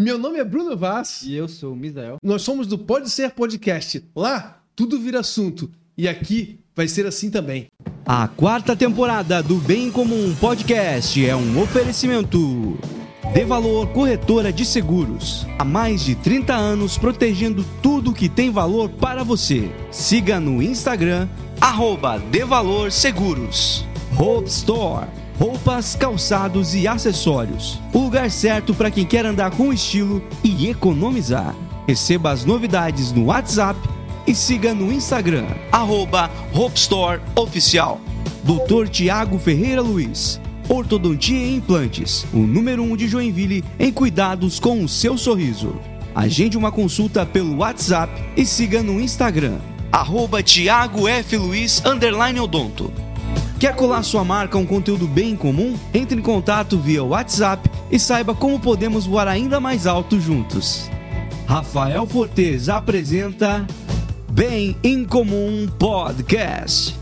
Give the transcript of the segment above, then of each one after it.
Meu nome é Bruno Vaz. E eu sou o Misael. Nós somos do Pode Ser Podcast. Lá, tudo vira assunto. E aqui vai ser assim também. A quarta temporada do Bem Comum Podcast é um oferecimento. De Valor Corretora de Seguros. Há mais de 30 anos protegendo tudo que tem valor para você. Siga no Instagram, arroba De Valor Seguros. Hope Store. Roupas, calçados e acessórios. O lugar certo para quem quer andar com estilo e economizar. Receba as novidades no WhatsApp e siga no Instagram, arroba. Dr. Tiago Ferreira Luiz. Ortodontia e Implantes, o número 1 um de Joinville em cuidados com o seu sorriso. Agende uma consulta pelo WhatsApp e siga no Instagram, arroba Tiago F. Luiz, Odonto. Quer colar sua marca a um conteúdo bem comum? Entre em contato via WhatsApp e saiba como podemos voar ainda mais alto juntos. Rafael Fortes apresenta Bem em Comum Podcast.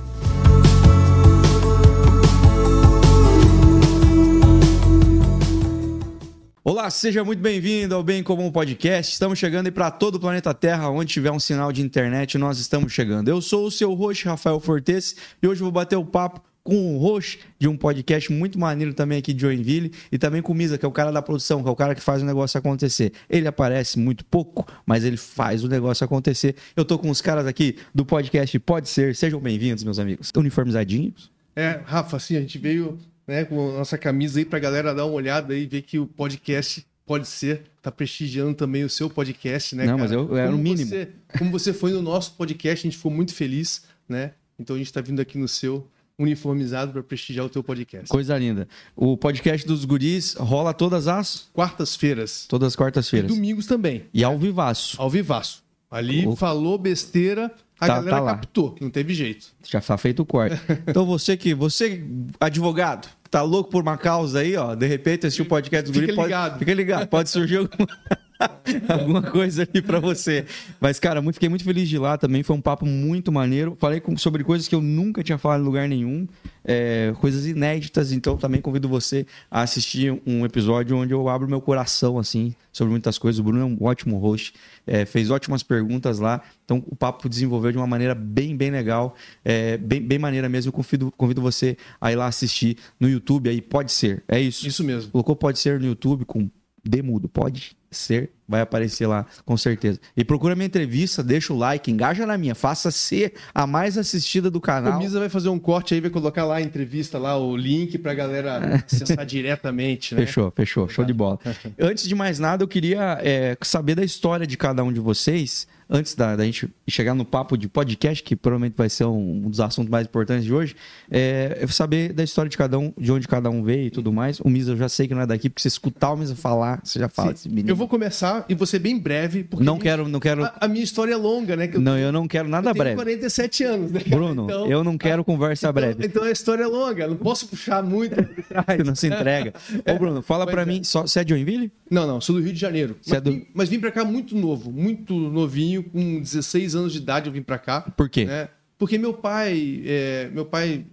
Olá, seja muito bem-vindo ao Bem Comum Podcast. Estamos chegando para todo o planeta Terra, onde tiver um sinal de internet, nós estamos chegando. Eu sou o seu host, Rafael Fortes, e hoje vou bater o papo com o host de um podcast muito maneiro também aqui de Joinville e também com o Misa, que é o cara da produção, que é o cara que faz o negócio acontecer. Ele aparece muito pouco, mas ele faz o negócio acontecer. Eu tô com os caras aqui do podcast Pode Ser. Sejam bem-vindos, meus amigos. Uniformizadinhos. É, Rafa, assim, a gente veio né, com a nossa camisa aí pra galera dar uma olhada aí, ver que o podcast pode ser, tá prestigiando também o seu podcast, né? Não, cara? mas eu era o mínimo. Você, como você foi no nosso podcast, a gente ficou muito feliz, né? Então a gente tá vindo aqui no seu uniformizado para prestigiar o teu podcast. Coisa linda. O podcast dos guris rola todas as quartas-feiras. Todas as quartas-feiras. E domingos também. E ao vivaço. Ao vivaço. Ali o... falou besteira, a tá, galera tá captou, não teve jeito. Já tá feito o corte. então você que, você advogado, que tá louco por uma causa aí, ó, de repente assistiu o podcast dos guris, pode, ligado. fica ligado, pode surgir alguma alguma coisa ali para você. Mas, cara, muito, fiquei muito feliz de ir lá também. Foi um papo muito maneiro. Falei com, sobre coisas que eu nunca tinha falado em lugar nenhum, é, coisas inéditas. Então, também convido você a assistir um episódio onde eu abro meu coração, assim, sobre muitas coisas. O Bruno é um ótimo host, é, fez ótimas perguntas lá. Então, o papo desenvolveu de uma maneira bem, bem legal, é, bem, bem maneira mesmo. Eu convido, convido você a ir lá assistir no YouTube. Aí, pode ser. É isso. Isso mesmo. Colocou pode ser no YouTube com Demudo. Pode ser, vai aparecer lá, com certeza. E procura minha entrevista, deixa o like, engaja na minha, faça ser a mais assistida do canal. A Misa vai fazer um corte aí, vai colocar lá a entrevista, lá o link pra galera acessar diretamente, né? Fechou, fechou, show de bola. Antes de mais nada, eu queria é, saber da história de cada um de vocês antes da, da, gente chegar no papo de podcast, que provavelmente vai ser um, um dos assuntos mais importantes de hoje, é, saber da história de cada um, de onde cada um veio e tudo mais. O Misa eu já sei que não é daqui, porque você escutar o Misa falar, você já fala menino. Eu vou começar e vou ser bem breve, porque. Não quero, não quero. A, a minha história é longa, né? Eu, não, eu não quero nada eu breve. Tenho 47 anos, né? Bruno, então, eu não quero conversa então, breve. Então a história é longa, não posso puxar muito. você não se entrega. Ô, Bruno, fala para é. mim, só, você é de Joinville? Não, não, sou do Rio de Janeiro. Mas, é do... vim, mas vim para cá muito novo, muito novinho, com 16 anos de idade eu vim para cá. Por quê? Né? Porque meu pai, é, meu pai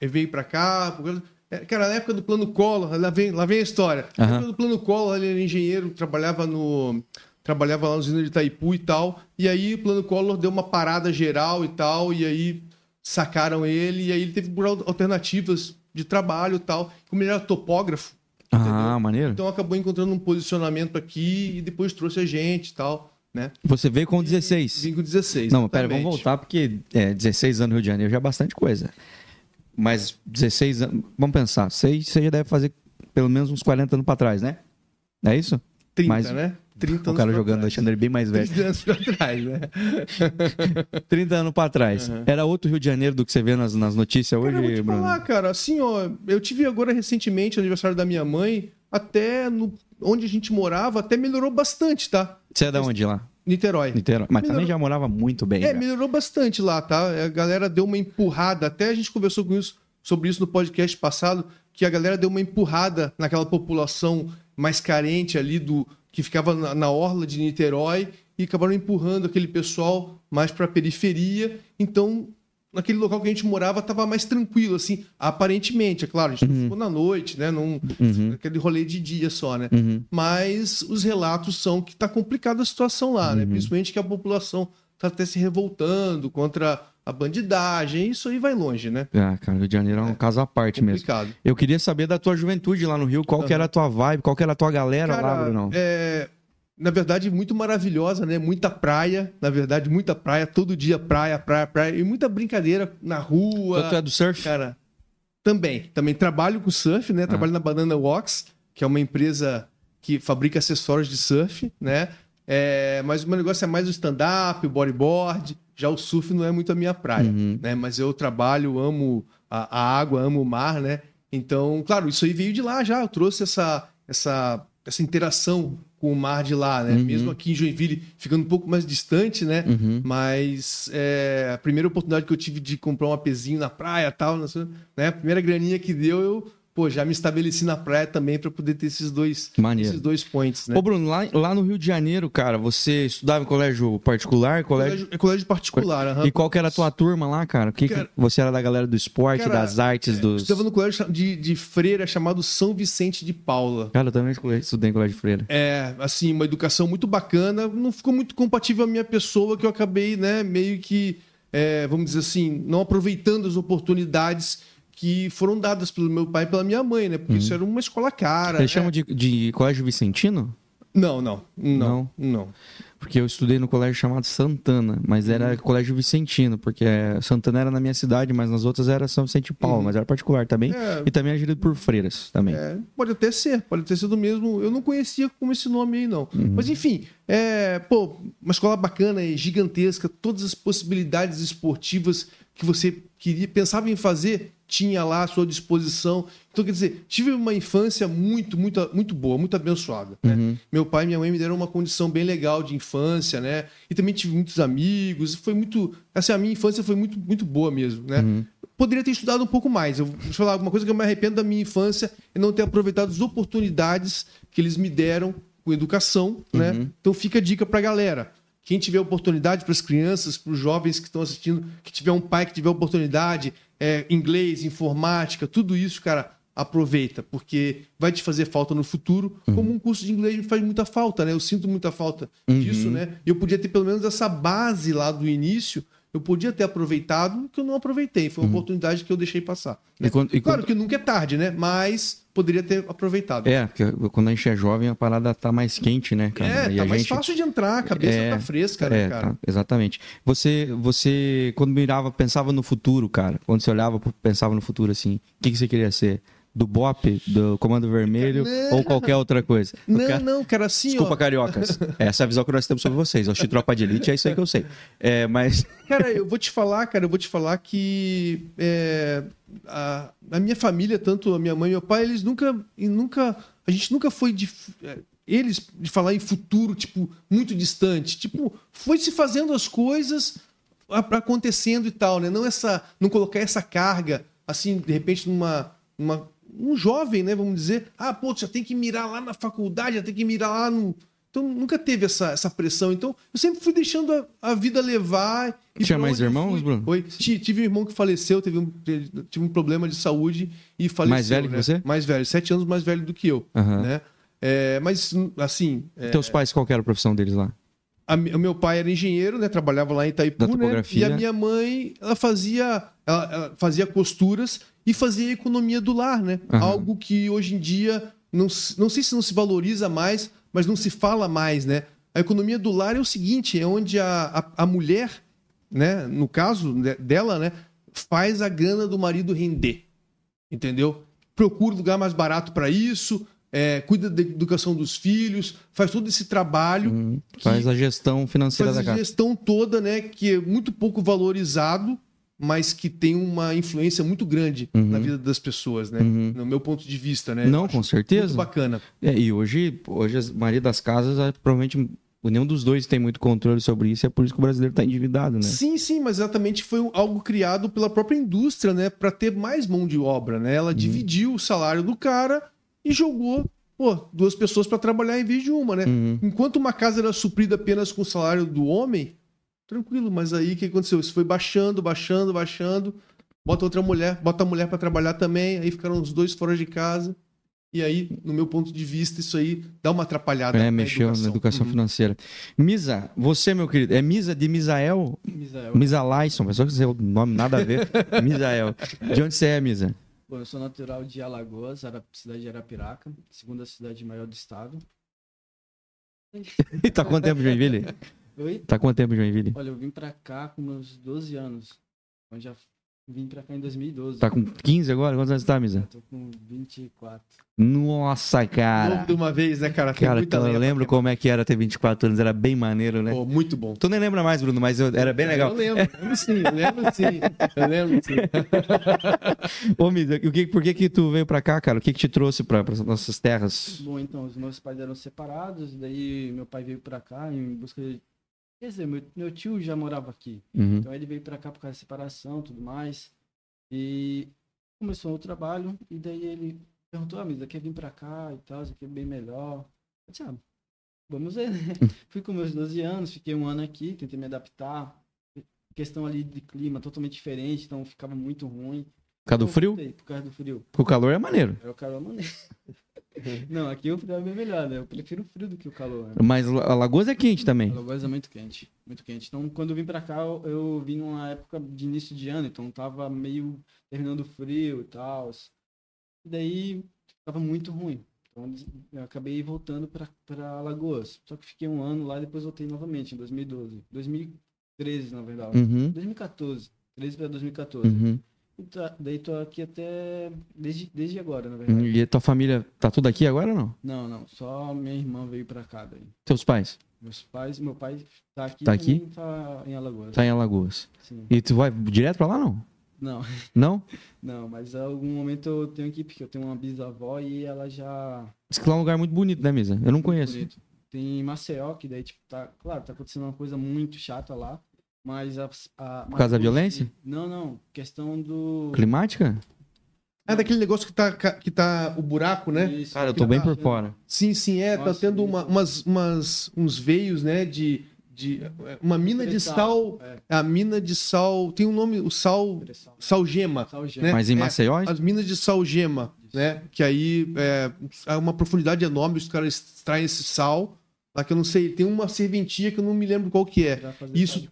veio para cá, é, cara, na época do plano Collor, lá vem, lá vem a história. Na época do plano Collor, ele era engenheiro, trabalhava no trabalhava lá no usina de Itaipu e tal. E aí o plano Collor deu uma parada geral e tal, e aí sacaram ele, e aí ele teve alternativas de trabalho e tal. Como ele era topógrafo, ah, entendeu? maneiro. Então acabou encontrando um posicionamento aqui e depois trouxe a gente e tal. Né? Você veio com 16? Vim com 16. Não, pera, vamos voltar, porque é, 16 anos no Rio de Janeiro já é bastante coisa. Mas 16 anos, vamos pensar, você, você já deve fazer pelo menos uns 40 anos para trás, né? É isso? 30, Mais, né? 30 o cara jogando, ele bem mais velho. 30 anos pra trás, né? 30 anos pra trás. Uhum. Era outro Rio de Janeiro do que você vê nas, nas notícias cara, hoje, eu vou te Bruno? falar, cara, assim, ó, eu tive agora recentemente, aniversário da minha mãe, até no, onde a gente morava, até melhorou bastante, tá? Você é da onde lá? Niterói. Niterói. Mas melhorou... também já morava muito bem. É, já. melhorou bastante lá, tá? A galera deu uma empurrada, até a gente conversou com isso, sobre isso no podcast passado, que a galera deu uma empurrada naquela população mais carente ali do que ficava na, na orla de Niterói e acabaram empurrando aquele pessoal mais para a periferia. Então naquele local que a gente morava estava mais tranquilo, assim, aparentemente, é claro, a gente uhum. ficou na noite, né? Num, uhum. Aquele rolê de dia só, né? Uhum. Mas os relatos são que está complicada a situação lá, né? Uhum. Principalmente que a população está até se revoltando contra a bandidagem, isso aí vai longe, né? Ah, cara, Rio de Janeiro é um é, caso à parte complicado. mesmo. Eu queria saber da tua juventude lá no Rio, qual que era a tua vibe, qual que era a tua galera cara, lá, Bruno? É, na verdade, muito maravilhosa, né? Muita praia, na verdade, muita praia, todo dia praia, praia, praia, e muita brincadeira na rua. Tu é do surf? Cara, também. Também trabalho com surf, né? Ah. Trabalho na Banana Walks, que é uma empresa que fabrica acessórios de surf, né? É, mas o meu negócio é mais o stand-up, o bodyboard. Já o surf não é muito a minha praia, uhum. né? Mas eu trabalho, amo a, a, água, amo o mar, né? Então, claro, isso aí veio de lá já. Eu trouxe essa, essa, essa interação com o mar de lá, né? Uhum. Mesmo aqui em Joinville, ficando um pouco mais distante, né? Uhum. Mas é, a primeira oportunidade que eu tive de comprar um apezinho na praia tal, né? A primeira graninha que deu, eu pô, já me estabeleci na praia também para poder ter esses dois, esses dois points, né? Ô, Bruno, lá, lá no Rio de Janeiro, cara, você estudava em colégio particular? Colégio, colégio, colégio particular, uhum. E qual que era a tua turma lá, cara? Que, cara, você era da galera do esporte, cara, das artes, é, dos... Eu estava no colégio de, de freira chamado São Vicente de Paula. Cara, eu também estudei em colégio de freira. É, assim, uma educação muito bacana, não ficou muito compatível a minha pessoa, que eu acabei, né, meio que, é, vamos dizer assim, não aproveitando as oportunidades que foram dadas pelo meu pai e pela minha mãe, né? Porque uhum. isso era uma escola cara. Eles né? chamam de, de Colégio Vicentino? Não, não, não, não, Porque eu estudei no colégio chamado Santana, mas era uhum. colégio Vicentino, porque Santana era na minha cidade, mas nas outras era São Vicente Paulo, uhum. mas era particular também. É... E também era gerido por freiras também. É, pode até ser, pode ter sido mesmo. Eu não conhecia como esse nome aí, não. Uhum. Mas enfim, é, pô, uma escola bacana e gigantesca, todas as possibilidades esportivas que você queria, pensava em fazer, tinha lá à sua disposição. Então, quer dizer, tive uma infância muito, muito, muito boa, muito abençoada. Né? Uhum. Meu pai e minha mãe me deram uma condição bem legal de infância, né? E também tive muitos amigos. Foi muito. Assim, a minha infância foi muito, muito boa mesmo, né? Uhum. Poderia ter estudado um pouco mais. Eu vou falar alguma coisa que eu me arrependo da minha infância é não ter aproveitado as oportunidades que eles me deram com educação, né? uhum. né? Então fica a dica pra galera. Quem tiver oportunidade para as crianças, para os jovens que estão assistindo, que tiver um pai que tiver oportunidade, é, inglês, informática, tudo isso, cara, aproveita, porque vai te fazer falta no futuro, uhum. como um curso de inglês me faz muita falta, né? Eu sinto muita falta uhum. disso, né? E eu podia ter pelo menos essa base lá do início, eu podia ter aproveitado, que eu não aproveitei. Foi uma uhum. oportunidade que eu deixei passar. Né? E quando, e claro quando... que nunca é tarde, né? Mas poderia ter aproveitado. É, porque quando a gente é jovem, a parada tá mais quente, né, cara? É, e tá mais gente... fácil de entrar, a cabeça é, tá fresca, né, é, cara? Tá, exatamente. Você, você, quando mirava, pensava no futuro, cara. Quando você olhava, pensava no futuro assim, o que, que você queria ser? Do BOP, do Comando Vermelho não, ou qualquer outra coisa. Não, quero... não, cara, assim, Desculpa, ó... cariocas. Essa é a visão que nós temos sobre vocês. Eu tropa de elite, é isso aí que eu sei. É, mas... Cara, eu vou te falar, cara, eu vou te falar que é, a, a, minha família, tanto a minha mãe e meu pai, eles nunca, nunca... A gente nunca foi de... É, eles, de falar em futuro, tipo, muito distante. Tipo, foi se fazendo as coisas acontecendo e tal, né? Não essa... Não colocar essa carga, assim, de repente, numa... Uma, um jovem, né, vamos dizer, ah, pô, já tem que mirar lá na faculdade, já tem que mirar lá no. Então nunca teve essa, essa pressão. Então eu sempre fui deixando a, a vida levar. Tinha mais irmãos, Bruno? Oi, tive um irmão que faleceu, teve um, tive um problema de saúde e faleceu. Mais velho né? que você? Mais velho, sete anos mais velho do que eu. Uhum. Né? É, mas assim. É... Teus pais, qual era a profissão deles lá? A, o meu pai era engenheiro, né? Trabalhava lá em Itaipu, né? E a minha mãe, ela fazia, ela, ela fazia costuras e fazia economia do lar, né? Uhum. Algo que hoje em dia não, não sei se não se valoriza mais, mas não se fala mais, né? A economia do lar é o seguinte, é onde a, a, a mulher, né, no caso dela, né, faz a grana do marido render. Entendeu? Procura lugar mais barato para isso, é, cuida da educação dos filhos, faz todo esse trabalho. Uhum. Faz a gestão financeira da casa. Faz a gestão toda, né? Que é muito pouco valorizado mas que tem uma influência muito grande uhum. na vida das pessoas, né? Uhum. No meu ponto de vista, né? Não, com certeza. Muito bacana. É, e hoje, hoje a maioria das casas, é, provavelmente nenhum dos dois tem muito controle sobre isso, é por isso que o brasileiro está endividado, né? Sim, sim, mas exatamente foi algo criado pela própria indústria, né? Para ter mais mão de obra, né? Ela uhum. dividiu o salário do cara e jogou pô, duas pessoas para trabalhar em vez de uma, né? Uhum. Enquanto uma casa era suprida apenas com o salário do homem, tranquilo. Mas aí o que aconteceu? Isso foi baixando, baixando, baixando. Bota outra mulher, bota a mulher para trabalhar também. Aí ficaram os dois fora de casa. E aí, no meu ponto de vista, isso aí dá uma atrapalhada. É, mexeu educação. na educação uhum. financeira. Misa, você, meu querido, é Misa de Misael? Misael. Misa Lyson, mas só que o nome nada a ver. Misael. De onde você é, Misa? Bom, eu sou natural de Alagoas, cidade de Arapiraca, segunda cidade maior do estado. tá quanto tempo, Joinville? Oi? Tá quanto tempo, Joinville? Olha, eu vim pra cá com meus 12 anos. Eu já Vim pra cá em 2012. Tá com 15 agora? Quantos anos tá, Misa? tô com 24. Nossa, cara. Novo de uma vez, né, cara? Tem cara, eu lembro como é que era ter 24 anos. Era bem maneiro, né? Pô, muito bom. Tu nem lembra mais, Bruno, mas eu, era bem legal. Eu lembro, eu lembro sim, eu lembro sim. Eu lembro sim. Ô, Misa, o que, por que que tu veio pra cá, cara? O que que te trouxe pra, pra nossas terras? Bom, então, os meus pais eram separados, daí meu pai veio pra cá em busca de... Quer dizer, meu, meu tio já morava aqui. Uhum. Então ele veio pra cá por causa da separação e tudo mais. E começou o trabalho, e daí ele perguntou, ah, mas quer vir pra cá e tal, isso aqui é bem melhor. Eu disse, ah, vamos ver, né? Fui com meus 12 anos, fiquei um ano aqui, tentei me adaptar. Questão ali de clima totalmente diferente, então ficava muito ruim. Por causa do frio? Por causa do frio. Porque o calor é maneiro. É, o calor é maneiro. Não, aqui o frio é bem melhor, né? Eu prefiro o frio do que o calor. Né? Mas a Lagoas é quente também. A Lagoas é muito quente, muito quente. Então, quando eu vim pra cá, eu, eu vim numa época de início de ano, então tava meio terminando frio e tal. E daí tava muito ruim. Então, eu acabei voltando pra, pra Lagoas. Só que fiquei um ano lá e depois voltei novamente, em 2012. 2013, na verdade. Uhum. 2014. 13 para 2014. Uhum. Tá, daí tô aqui até desde, desde agora, na verdade. E tua família tá tudo aqui agora ou não? Não, não. Só minha irmã veio pra cá daí. Teus pais? Meus pais, meu pai tá aqui. Tá aqui? Tá em Alagoas. Tá em Alagoas. Sim. E tu vai direto pra lá não? Não. Não? Não, mas em algum momento eu tenho que ir, porque eu tenho uma bisavó e ela já. Diz que lá é um lugar muito bonito, né, Misa? Eu não conheço. Bonito. Tem Maceió, que daí, tipo, tá. Claro, tá acontecendo uma coisa muito chata lá. Mas a, a Por causa da violência? Não, não. Questão do. Climática? É daquele negócio que tá, que tá o buraco, né? Isso, Cara, eu tô bem tá, por fora. Sim, sim, é. Tá Nossa, tá tendo uma, umas, umas, uns veios, né? De, de uma mina de sal. É. A mina de sal. Tem um nome, o sal. Salgema. Né? Mas em é, Maceió? É, as minas de salgema, né? Que aí é, é uma profundidade enorme. Os caras extraem esse sal Lá que eu não sei, tem uma serventia que eu não me lembro qual que é. Isso,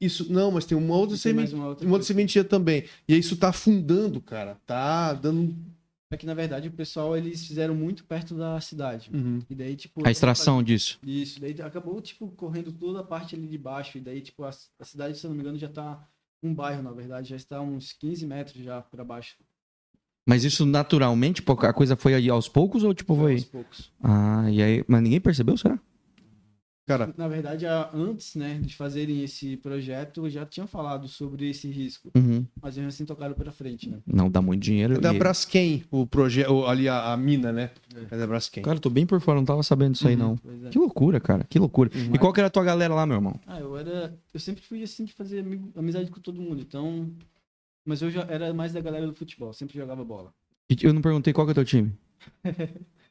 isso não, mas tem uma outra, serventia, uma outra, uma outra serventia também. E aí isso tá afundando, cara. Tá dando é que na verdade o pessoal eles fizeram muito perto da cidade. Uhum. E daí tipo a extração fazer... disso. Isso, daí acabou tipo correndo toda a parte ali de baixo e daí tipo a, a cidade, se eu não me engano, já tá um bairro, na verdade, já está uns 15 metros já para baixo. Mas isso naturalmente, a coisa foi aí aos poucos ou tipo foi? Aos poucos. Ah, e aí, mas ninguém percebeu, será? Cara, na verdade, antes, né, de fazerem esse projeto, já tinham falado sobre esse risco. Uhum. Mas eles assim tocaram para frente, né? Não dá muito dinheiro. É da e... Braskem, o projeto, ali a, a, mina, né? É. é da Braskem. Cara, tô bem por fora, não tava sabendo disso uhum. aí não. É. Que loucura, cara. Que loucura. Uhum. E qual que era a tua galera lá, meu irmão? Ah, eu era, eu sempre fui assim de fazer amigo, amizade com todo mundo. Então, mas eu já era mais da galera do futebol, sempre jogava bola. E eu não perguntei qual que é o teu time.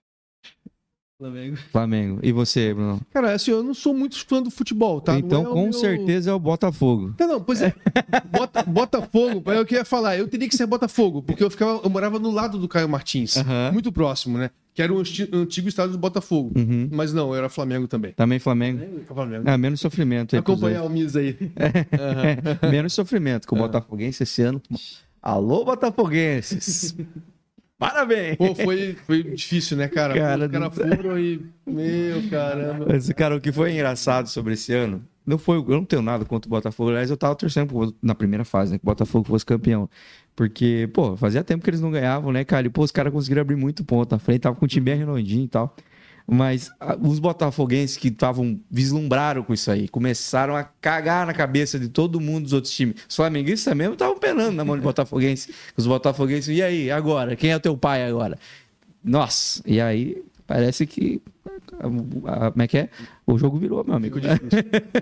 Flamengo. Flamengo. E você, Bruno? Cara, assim, eu não sou muito fã do futebol, tá? Então, é com meu... certeza é o Botafogo. Não, não, pois é. Bota, Botafogo, é o que eu ia falar. Eu teria que ser Botafogo, porque eu, ficava, eu morava no lado do Caio Martins. Muito próximo, né? Que era o antigo estado do Botafogo. Uhum. Mas não, eu era Flamengo também. Também Flamengo? Flamengo. Ah, menos sofrimento. Aí Acompanhar o Miz aí. Uhum. menos sofrimento com o Botafoguense esse ano. Alô, Botafoguenses! Parabéns! Pô, foi, foi difícil, né, cara? cara Os caras foram e. Meu caramba. Mas, cara, o que foi engraçado sobre esse ano. Não foi, eu não tenho nada contra o Botafogo. Aliás, eu tava torcendo na primeira fase, né? Que o Botafogo fosse campeão. Porque, pô, fazia tempo que eles não ganhavam, né, cara? E, pô, os caras conseguiram abrir muito ponto na frente. Tava com o time bem redondinho e tal. Mas a, os botafoguenses que estavam vislumbraram com isso aí, começaram a cagar na cabeça de todo mundo dos outros times. Os flamenguistas mesmo estavam penando na mão de botafoguense. Os botafoguenses, e aí, agora? Quem é o teu pai agora? Nossa, e aí parece que. Como é que é? O jogo virou, meu amigo.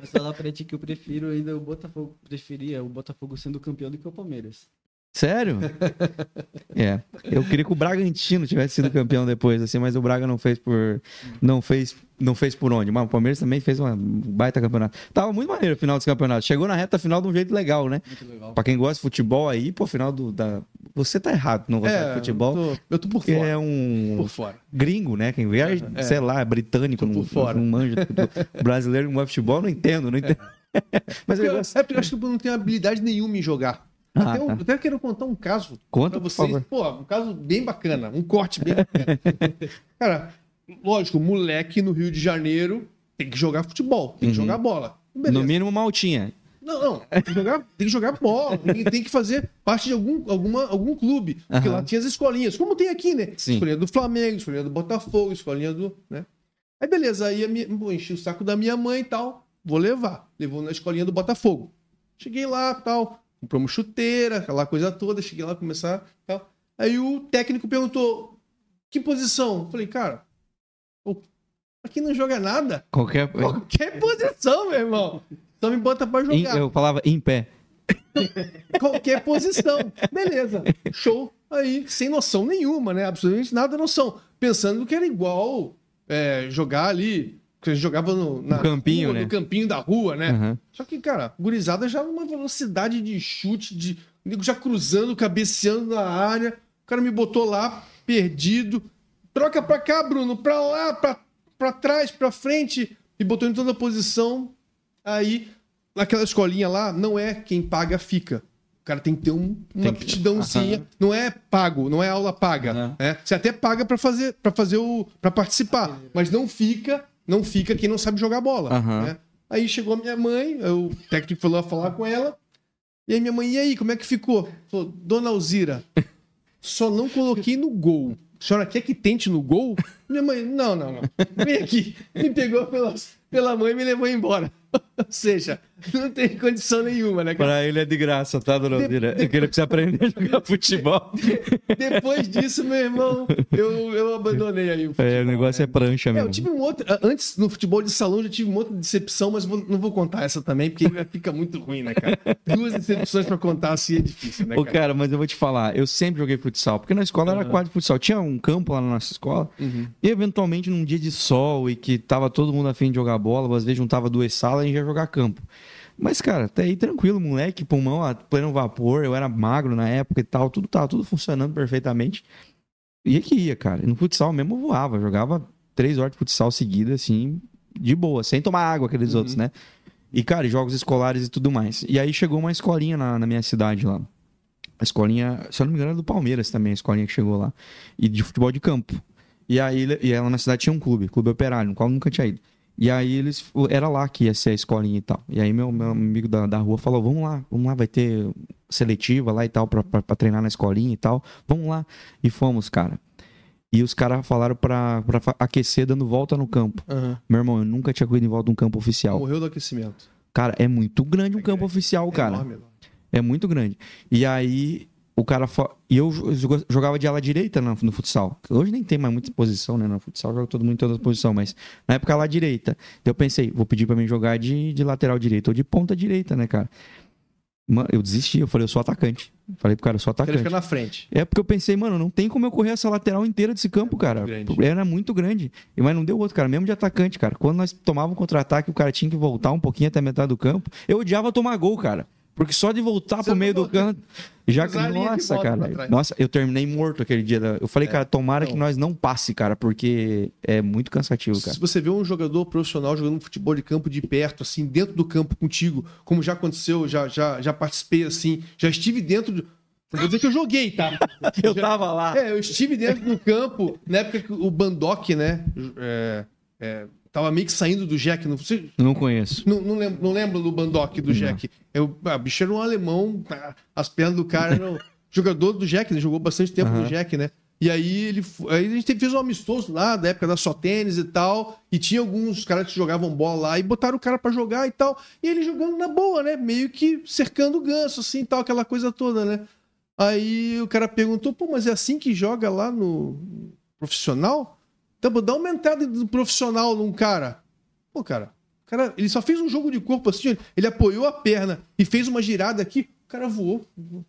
Mas falar pra ti que eu prefiro ainda o Botafogo, preferia o Botafogo sendo campeão do que o Palmeiras. Sério? é. Eu queria que o Bragantino tivesse sido campeão depois, assim, mas o Braga não fez por. Não fez, não fez por onde. Mas o Palmeiras também fez uma baita campeonato. Tava muito maneiro o final desse campeonato. Chegou na reta final de um jeito legal, né? Muito legal. Pra quem gosta de futebol aí, pô, final do. Da... Você tá errado não gostar é, de futebol. Eu tô, eu tô por fora. É um. Por fora. Gringo, né? Quem vê, é, sei lá, é britânico, não, fora. não manja. brasileiro não gosta de futebol, não entendo, não entendo. mas eu, gosto... é porque eu acho que eu não tenho habilidade nenhuma em jogar. Ah, até, tá. até quero contar um caso Conta, pra vocês. Pô, um caso bem bacana, um corte bem bacana. Cara, lógico, moleque no Rio de Janeiro tem que jogar futebol, tem que uhum. jogar bola. Beleza. No mínimo maltinha. Não, não. Tem que jogar, tem que jogar bola. tem que fazer parte de algum, alguma, algum clube. Porque uhum. lá tinha as escolinhas. Como tem aqui, né? Sim. Escolinha do Flamengo, escolinha do Botafogo, escolinha do. Né? Aí beleza, aí minha, pô, enchi o saco da minha mãe e tal. Vou levar. Levou na escolinha do Botafogo. Cheguei lá tal compramos chuteira, aquela coisa toda, cheguei lá começar tal. Aí o técnico perguntou: que posição? falei, cara, aqui não joga nada. Qualquer, Qualquer posição, meu irmão. Só me bota pra jogar. eu falava em pé. Qualquer posição. Beleza. Show. Aí, sem noção nenhuma, né? Absolutamente nada noção. Pensando que era igual é, jogar ali que a gente jogava no, na, campinho, rua, né? No campinho da rua, né? Uhum. Só que, cara, gurizada já numa velocidade de chute, de já cruzando, cabeceando na área. O cara me botou lá, perdido. Troca pra cá, Bruno, pra lá, pra, pra trás, pra frente. E botou em toda posição. Aí, naquela escolinha lá, não é quem paga, fica. O cara tem que ter um, uma que... aptidãozinha. Uhum. Não é pago, não é aula paga. Uhum. Né? Você até paga para fazer, para fazer o. para participar. Mas não fica não fica quem não sabe jogar bola. Uhum. Né? Aí chegou a minha mãe, o técnico foi lá falar com ela. E aí minha mãe, e aí, como é que ficou? Falou, Dona Alzira, só não coloquei no gol. A senhora quer que tente no gol? Minha mãe, não, não, não. Vem aqui. Me pegou pela, pela mãe e me levou embora. Ou seja, não tem condição nenhuma, né, cara? Pra ele é de graça, tá, dona Alzira? De, de... É que ele precisa aprender a jogar futebol. Depois disso, meu irmão, eu, eu abandonei aí o futebol. É, o negócio né? é prancha mesmo. É, eu tive um outro... Antes, no futebol de salão, já tive uma outra decepção, mas vou, não vou contar essa também, porque fica muito ruim, né, cara? Duas decepções pra contar assim é difícil, né, cara? Ô, cara, mas eu vou te falar, eu sempre joguei futsal, porque na escola uhum. era quadro de futsal. Tinha um campo lá na nossa escola, uhum. e eventualmente num dia de sol e que tava todo mundo afim de jogar bola, às vezes juntava duas salas e a gente ia jogar campo. Mas, cara, até aí tranquilo, moleque, pulmão a pleno vapor, eu era magro na época e tal, tudo tava tudo funcionando perfeitamente. E que ia, cara. No futsal mesmo eu voava, jogava três horas de futsal seguida, assim, de boa, sem tomar água aqueles uhum. outros, né? E, cara, jogos escolares e tudo mais. E aí chegou uma escolinha na, na minha cidade lá. A escolinha, se eu não me engano, era do Palmeiras também, a escolinha que chegou lá. E de futebol de campo. E aí, e ela na cidade tinha um clube, clube operário, no qual eu nunca tinha ido. E aí eles. Era lá que ia ser a escolinha e tal. E aí meu, meu amigo da, da rua falou: vamos lá, vamos lá, vai ter seletiva lá e tal, pra, pra, pra treinar na escolinha e tal. Vamos lá. E fomos, cara. E os caras falaram pra, pra aquecer dando volta no campo. Uhum. Meu irmão, eu nunca tinha corrido em volta de um campo oficial. Morreu do aquecimento. Cara, é muito grande um é campo grande. oficial, é cara. Enorme. É muito grande. E aí o cara. E eu jogava de ala direita no, no, futsal. Hoje nem tem mais muita posição, né? No futsal joga todo mundo em toda posição, mas na época ala direita. Então eu pensei, vou pedir para mim jogar de, de lateral direito ou de ponta direita, né, cara? Mano, eu desisti, eu falei, eu sou atacante. Falei pro cara, eu sou atacante. Ele fica na frente. É porque eu pensei, mano, não tem como eu correr essa lateral inteira desse campo, é cara. Grande. Era muito grande. Mas não deu outro, cara. Mesmo de atacante, cara. Quando nós tomávamos contra-ataque, o cara tinha que voltar um pouquinho até metade do campo. Eu odiava tomar gol, cara. Porque só de voltar Você pro meio do canto. Já que. Nossa, cara. Nossa, eu terminei morto aquele dia. Eu falei, é, cara, tomara não. que nós não passe, cara, porque é muito cansativo, cara. Se você vê um jogador profissional jogando futebol de campo de perto, assim, dentro do campo contigo, como já aconteceu, já, já, já participei, assim, já estive dentro. De... Vou dizer que eu joguei, tá? eu já... tava lá. É, eu estive dentro do campo, na época que o Bandock, né? É, é, Tava meio que saindo do Jack. Não, você, não conheço. Não, não, lembro, não lembro do Bandock do Jack. Eu, ah, o bicho era um alemão, tá, as pernas do cara eram. jogador do Jack, ele jogou bastante tempo uhum. no Jack, né? E aí ele aí a gente fez um amistoso lá, da época da só tênis e tal. E tinha alguns caras que jogavam bola lá e botaram o cara para jogar e tal. E ele jogando na boa, né? Meio que cercando o ganso, assim tal, aquela coisa toda, né? Aí o cara perguntou, pô, mas é assim que joga lá no profissional? Então, dá uma entrada do profissional num cara. Pô, cara, cara, ele só fez um jogo de corpo assim, ele apoiou a perna e fez uma girada aqui, o cara voou.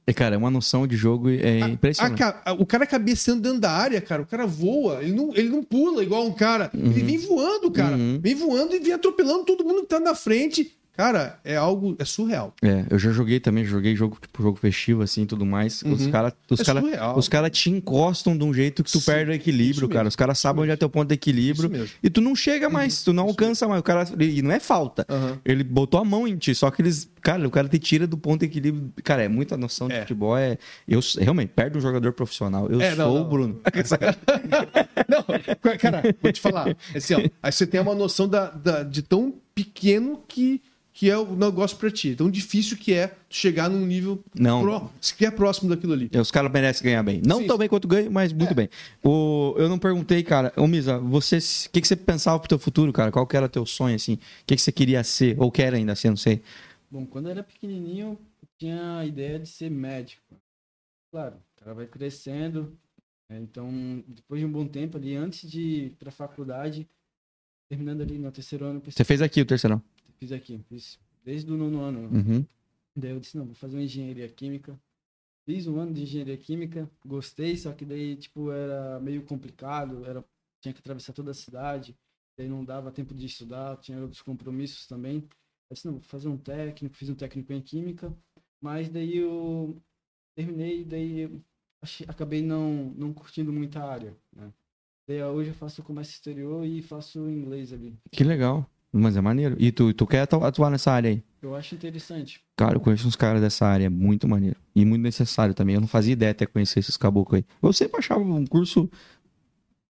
É, cara, é uma noção de jogo é impressionante. A, a, o cara cabeceando dentro da área, cara, o cara voa, ele não, ele não pula igual um cara. Uhum. Ele vem voando, cara. Uhum. Vem voando e vem atropelando todo mundo que tá na frente. Cara, é algo. É surreal. É, eu já joguei também, joguei jogo, tipo, jogo festivo, assim, tudo mais. Uhum. Os caras os é cara, os cara te encostam de um jeito que tu Sim, perde o equilíbrio, cara. Os caras sabem onde é teu ponto de equilíbrio. E tu não chega uhum. mais, tu não alcança mais. O cara. E não é falta. Uhum. Ele botou a mão em ti, só que eles. Cara, o cara te tira do ponto de equilíbrio. Cara, é muita noção de é. futebol. É, eu realmente perde um jogador profissional. Eu é, sou não, não. o Bruno. não, cara, vou te falar. Assim, ó, aí você tem uma noção da, da, de tão pequeno que que é o negócio para ti. Tão difícil que é chegar num nível não. Pro, que é próximo daquilo ali. Os caras merecem ganhar bem. Não Sim. tão bem quanto ganham, mas muito é. bem. O, eu não perguntei, cara, ô Misa, você, o que, que você pensava pro teu futuro, cara? Qual que era teu sonho, assim? O que, que você queria ser, ou quer ainda ser, não sei? Bom, quando eu era pequenininho, eu tinha a ideia de ser médico. Claro, o cara vai crescendo, né? então, depois de um bom tempo ali, antes de ir pra faculdade, terminando ali no terceiro ano... Você fez aqui o terceiro ano? Fiz aqui, fiz desde o nono ano. Uhum. Daí eu disse, não, vou fazer uma engenharia química. Fiz um ano de engenharia química, gostei, só que daí, tipo, era meio complicado, era, tinha que atravessar toda a cidade, daí não dava tempo de estudar, tinha outros compromissos também. Eu disse, não, vou fazer um técnico, fiz um técnico em química, mas daí eu terminei, daí eu achei, acabei não, não curtindo muita área, né? Daí hoje eu faço comércio exterior e faço inglês ali. Que legal. Mas é maneiro. E tu, tu quer atuar nessa área aí? Eu acho interessante. Cara, eu conheço uns caras dessa área, é muito maneiro. E muito necessário também. Eu não fazia ideia até conhecer esses caboclos aí. Eu sempre achava um curso.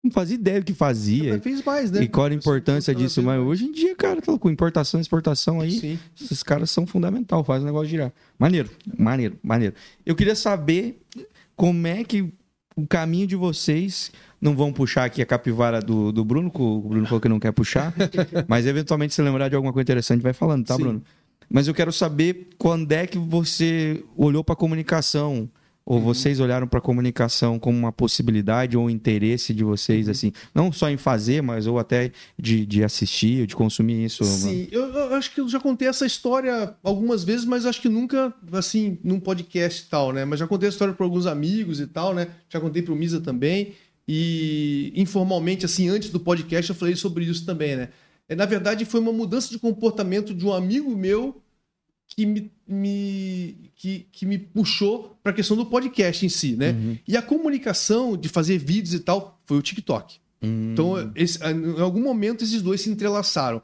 Não fazia ideia do que fazia. Fez mais, né? E qual a importância disso. Mas hoje em dia, cara, tá com importação e exportação aí, Sim. esses caras são fundamental, faz o negócio girar. Maneiro, maneiro, maneiro. Eu queria saber como é que o caminho de vocês não vão puxar aqui a capivara do, do Bruno, que o Bruno falou que não quer puxar. mas eventualmente, se lembrar de alguma coisa interessante, vai falando, tá, Sim. Bruno? Mas eu quero saber quando é que você olhou para a comunicação, ou uhum. vocês olharam para a comunicação como uma possibilidade ou um interesse de vocês, uhum. assim, não só em fazer, mas ou até de, de assistir, de consumir isso? Sim, eu, eu, acho que eu já contei essa história algumas vezes, mas acho que nunca, assim, num podcast e tal, né? Mas já contei a história para alguns amigos e tal, né? Já contei para o Misa também. E informalmente, assim, antes do podcast, eu falei sobre isso também, né? É, na verdade, foi uma mudança de comportamento de um amigo meu que me, me que, que me puxou para a questão do podcast em si, né? Uhum. E a comunicação de fazer vídeos e tal foi o TikTok. Uhum. Então, esse, em algum momento, esses dois se entrelaçaram.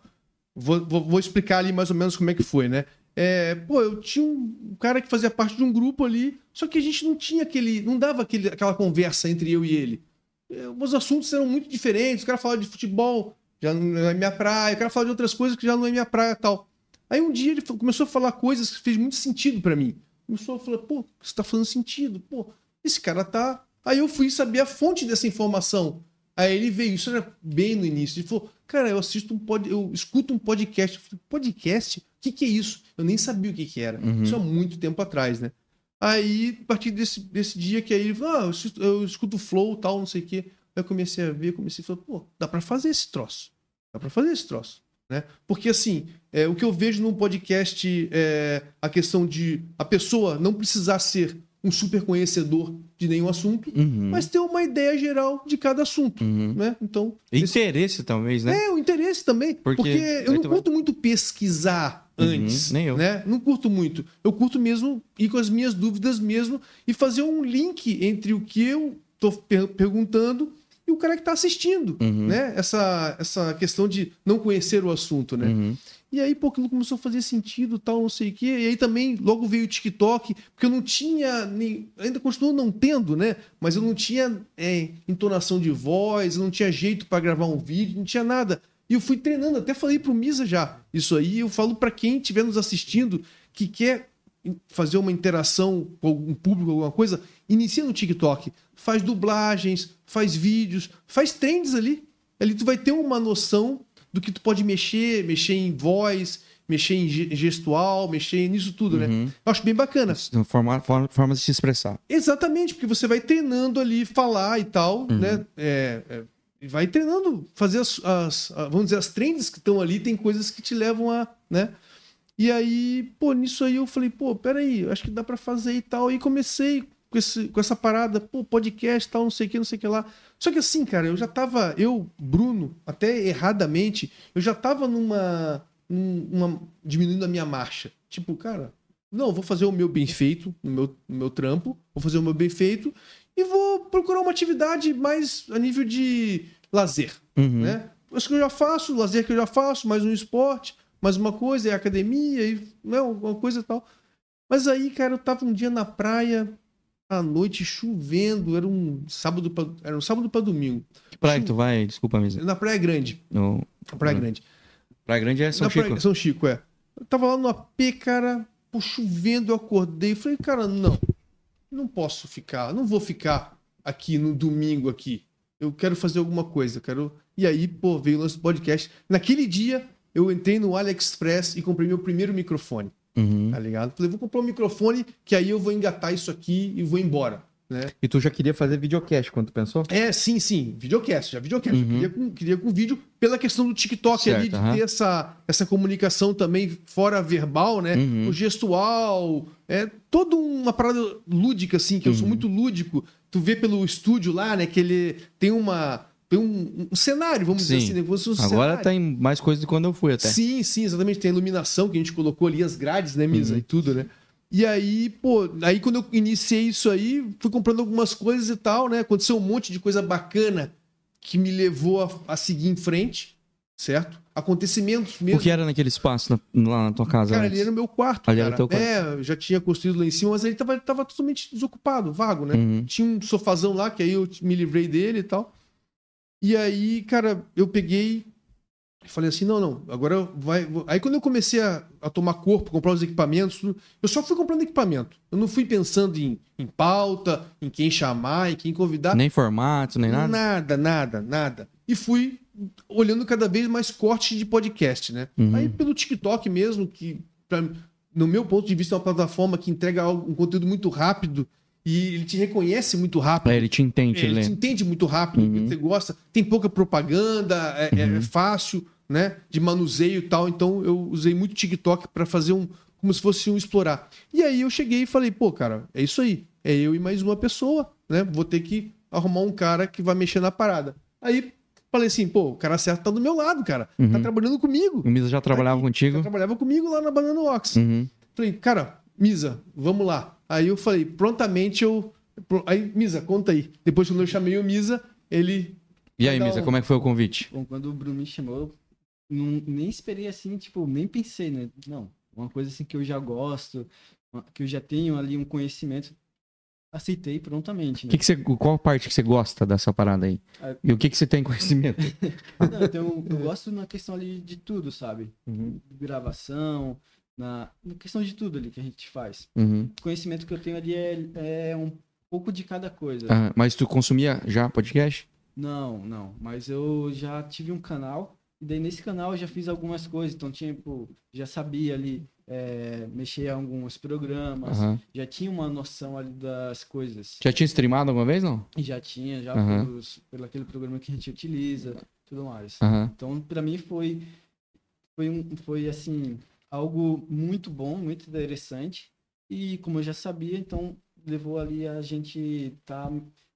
Vou, vou, vou, explicar ali mais ou menos como é que foi, né? É, pô, eu tinha um cara que fazia parte de um grupo ali, só que a gente não tinha aquele. não dava aquele, aquela conversa entre eu e ele. É, os assuntos eram muito diferentes. O cara falava de futebol, já não é minha praia. O cara falava de outras coisas que já não é minha praia tal. Aí um dia ele começou a falar coisas que fez muito sentido para mim. Começou a falar, pô, isso tá fazendo sentido. Pô, esse cara tá. Aí eu fui saber a fonte dessa informação. Aí ele veio, isso era bem no início. Ele falou, cara, eu assisto um pod... eu escuto um podcast. Eu falei, podcast? O que, que é isso? Eu nem sabia o que, que era. Uhum. Isso há muito tempo atrás, né? Aí, a partir desse, desse dia que aí ah, eu escuto, eu escuto flow tal, não sei o quê. Aí eu comecei a ver, comecei a falar, pô, dá para fazer esse troço. Dá para fazer esse troço. Né? Porque, assim, é, o que eu vejo num podcast é a questão de a pessoa não precisar ser um super conhecedor de nenhum assunto, uhum. mas ter uma ideia geral de cada assunto, uhum. né? Então interesse esse... talvez, né? É o interesse também, porque, porque eu não curto muito pesquisar uhum. antes, nem eu, né? Não curto muito. Eu curto mesmo ir com as minhas dúvidas mesmo e fazer um link entre o que eu estou per perguntando e o cara que está assistindo, uhum. né? Essa, essa questão de não conhecer o assunto, né? Uhum. E aí, pô, aquilo começou a fazer sentido, tal, não sei o quê. E aí também, logo veio o TikTok, porque eu não tinha, nem, ainda continuo não tendo, né? Mas eu não tinha é, entonação de voz, eu não tinha jeito para gravar um vídeo, não tinha nada. E eu fui treinando, até falei pro Misa já. Isso aí eu falo para quem estiver nos assistindo que quer fazer uma interação com algum público, alguma coisa, inicia no TikTok. Faz dublagens, faz vídeos, faz trends ali. Ali tu vai ter uma noção do que tu pode mexer, mexer em voz, mexer em gestual, mexer nisso tudo, né? uhum. né? Eu acho bem bacana. Forma, forma, forma de se expressar. Exatamente, porque você vai treinando ali, falar e tal, uhum. né? É, é, vai treinando, fazer as, as, vamos dizer, as trends que estão ali, tem coisas que te levam a, né? E aí, pô, nisso aí eu falei, pô, peraí, acho que dá para fazer e tal. E comecei com, esse, com essa parada, pô, podcast tal, não sei o que, não sei o que lá. Só que assim, cara, eu já tava, eu, Bruno, até erradamente, eu já tava numa, numa diminuindo a minha marcha. Tipo, cara, não, vou fazer o meu bem feito no meu, no meu trampo, vou fazer o meu bem feito e vou procurar uma atividade mais a nível de lazer, uhum. né? Isso que eu já faço, lazer que eu já faço, mais um esporte, mais uma coisa, é academia, e, né, uma coisa e tal. Mas aí, cara, eu tava um dia na praia, à noite, chovendo, era um sábado pra, era um sábado para domingo. Que praia Chu... que tu vai? Desculpa, mesmo. Na Praia Grande. No... Na Praia Grande. Praia Grande é São na Chico. Praia... São Chico, é. Eu tava lá no AP, cara, pô, chovendo, eu acordei, falei, cara, não, não posso ficar, não vou ficar aqui no domingo aqui. Eu quero fazer alguma coisa, quero. E aí, pô, veio o nosso podcast. Naquele dia, eu entrei no AliExpress e comprei meu primeiro microfone. Uhum. Tá ligado? Falei, vou comprar um microfone que aí eu vou engatar isso aqui e vou embora. Né? E tu já queria fazer videocast quando tu pensou? É, sim, sim. Videocast, já videocast. Uhum. queria, com, queria com vídeo pela questão do TikTok certo, ali, de uhum. ter essa, essa comunicação também fora verbal, né? Uhum. O gestual, é toda uma parada lúdica, assim, que eu sou uhum. muito lúdico. Tu vê pelo estúdio lá, né, que ele tem uma tem um, um, cenário, vamos sim. dizer assim. Né? Um Agora cenário. tem mais coisa do que quando eu fui até. Sim, sim, exatamente. Tem a iluminação que a gente colocou ali, as grades, né, Misa? Uhum. E tudo, né? E aí, pô, aí quando eu iniciei isso aí, fui comprando algumas coisas e tal, né? Aconteceu um monte de coisa bacana que me levou a, a seguir em frente, certo? Acontecimentos mesmo. O que era naquele espaço na, lá na tua casa? Cara, ali era o meu quarto. Ali cara. era teu quarto. É, eu já tinha construído lá em cima, mas ele tava, tava totalmente desocupado, vago, né? Uhum. Tinha um sofazão lá, que aí eu me livrei dele e tal. E aí, cara, eu peguei e falei assim: não, não, agora vai. Aí quando eu comecei a, a tomar corpo, comprar os equipamentos, eu só fui comprando equipamento. Eu não fui pensando em, em pauta, em quem chamar, em quem convidar. Nem formato, nem nada? Nada, nada, nada. E fui olhando cada vez mais cortes de podcast, né? Uhum. Aí pelo TikTok mesmo, que pra, no meu ponto de vista é uma plataforma que entrega um conteúdo muito rápido e ele te reconhece muito rápido. É, ele te entende, é, ele te entende muito rápido, uhum. você gosta. Tem pouca propaganda, é, é uhum. é, fácil, né? De manuseio e tal. Então eu usei muito TikTok para fazer um. Como se fosse um explorar. E aí eu cheguei e falei, pô, cara, é isso aí. É eu e mais uma pessoa, né? Vou ter que arrumar um cara que vai mexer na parada. Aí falei assim, pô, o cara certo tá do meu lado, cara. Tá uhum. Tá trabalhando comigo. O Misa já trabalhava contigo? Já trabalhava comigo lá na Banana Ox. Uhum. Falei, cara, Misa, vamos lá. Aí eu falei, prontamente eu. Aí, Misa, conta aí. Depois, quando eu chamei o Misa, ele. E aí, Misa, um... como é que foi o convite? Bom, quando o Bruno me chamou, não, nem esperei assim, tipo, nem pensei, né? Não, uma coisa assim que eu já gosto, que eu já tenho ali um conhecimento, aceitei prontamente. Né? Que que você, qual parte que você gosta dessa parada aí? Ah, e o que, que você tem conhecimento? não, então, eu gosto na questão ali de tudo, sabe? Uhum. Gravação, na, na, questão de tudo ali que a gente faz. Uhum. O conhecimento que eu tenho ali é, é um pouco de cada coisa. Ah, mas tu consumia já podcast? Não, não. Mas eu já tive um canal. E daí nesse canal eu já fiz algumas coisas. Então, tipo, já sabia ali é, mexer em alguns programas. Uhum. Já tinha uma noção ali das coisas. Já tinha streamado alguma vez, não? Já tinha, já uhum. pelos, pelo aquele programa que a gente utiliza, tudo mais. Uhum. Então, para mim foi, foi, um, foi assim algo muito bom, muito interessante. E como eu já sabia, então levou ali a gente tá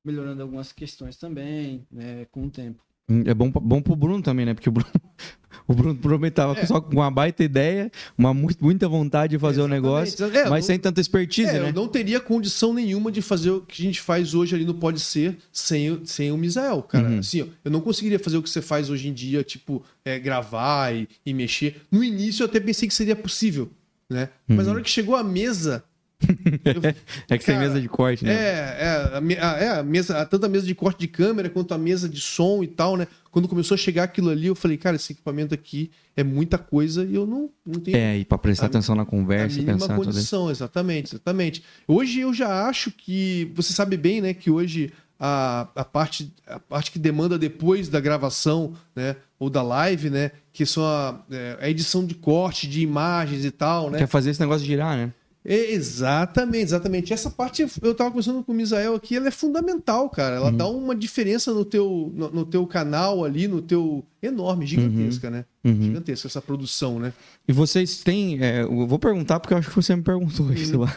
melhorando algumas questões também, né, com o tempo. Hum, é bom, bom pro Bruno também, né? Porque o Bruno, o Bruno prometava é. só com uma baita ideia, uma muita vontade de fazer o um negócio, é, mas não, sem tanta expertise, é, né? Eu não teria condição nenhuma de fazer o que a gente faz hoje ali no Pode Ser sem, sem o Misael, cara. Uhum. Assim, eu não conseguiria fazer o que você faz hoje em dia, tipo, é, gravar e, e mexer. No início eu até pensei que seria possível, né? Mas na uhum. hora que chegou a mesa é que cara, tem mesa de corte, né? É, é, a, é a mesa, tanto a mesa de corte de câmera quanto a mesa de som e tal, né? Quando começou a chegar aquilo ali, eu falei, cara, esse equipamento aqui é muita coisa e eu não, não tenho. É, e para prestar a, atenção na conversa e pensar. condição, exatamente, exatamente. Hoje eu já acho que. Você sabe bem, né, que hoje a, a, parte, a parte que demanda depois da gravação, né? Ou da live, né? Que são a, é, a edição de corte, de imagens e tal, né? Quer fazer esse negócio girar, né? Exatamente, exatamente. Essa parte, eu tava conversando com o Misael aqui, ela é fundamental, cara. Ela uhum. dá uma diferença no teu, no, no, teu canal ali, no teu. enorme, gigantesca, uhum. né? Uhum. Gigantesca essa produção, né? E vocês têm. É, eu vou perguntar, porque eu acho que você me perguntou isso uhum. lá.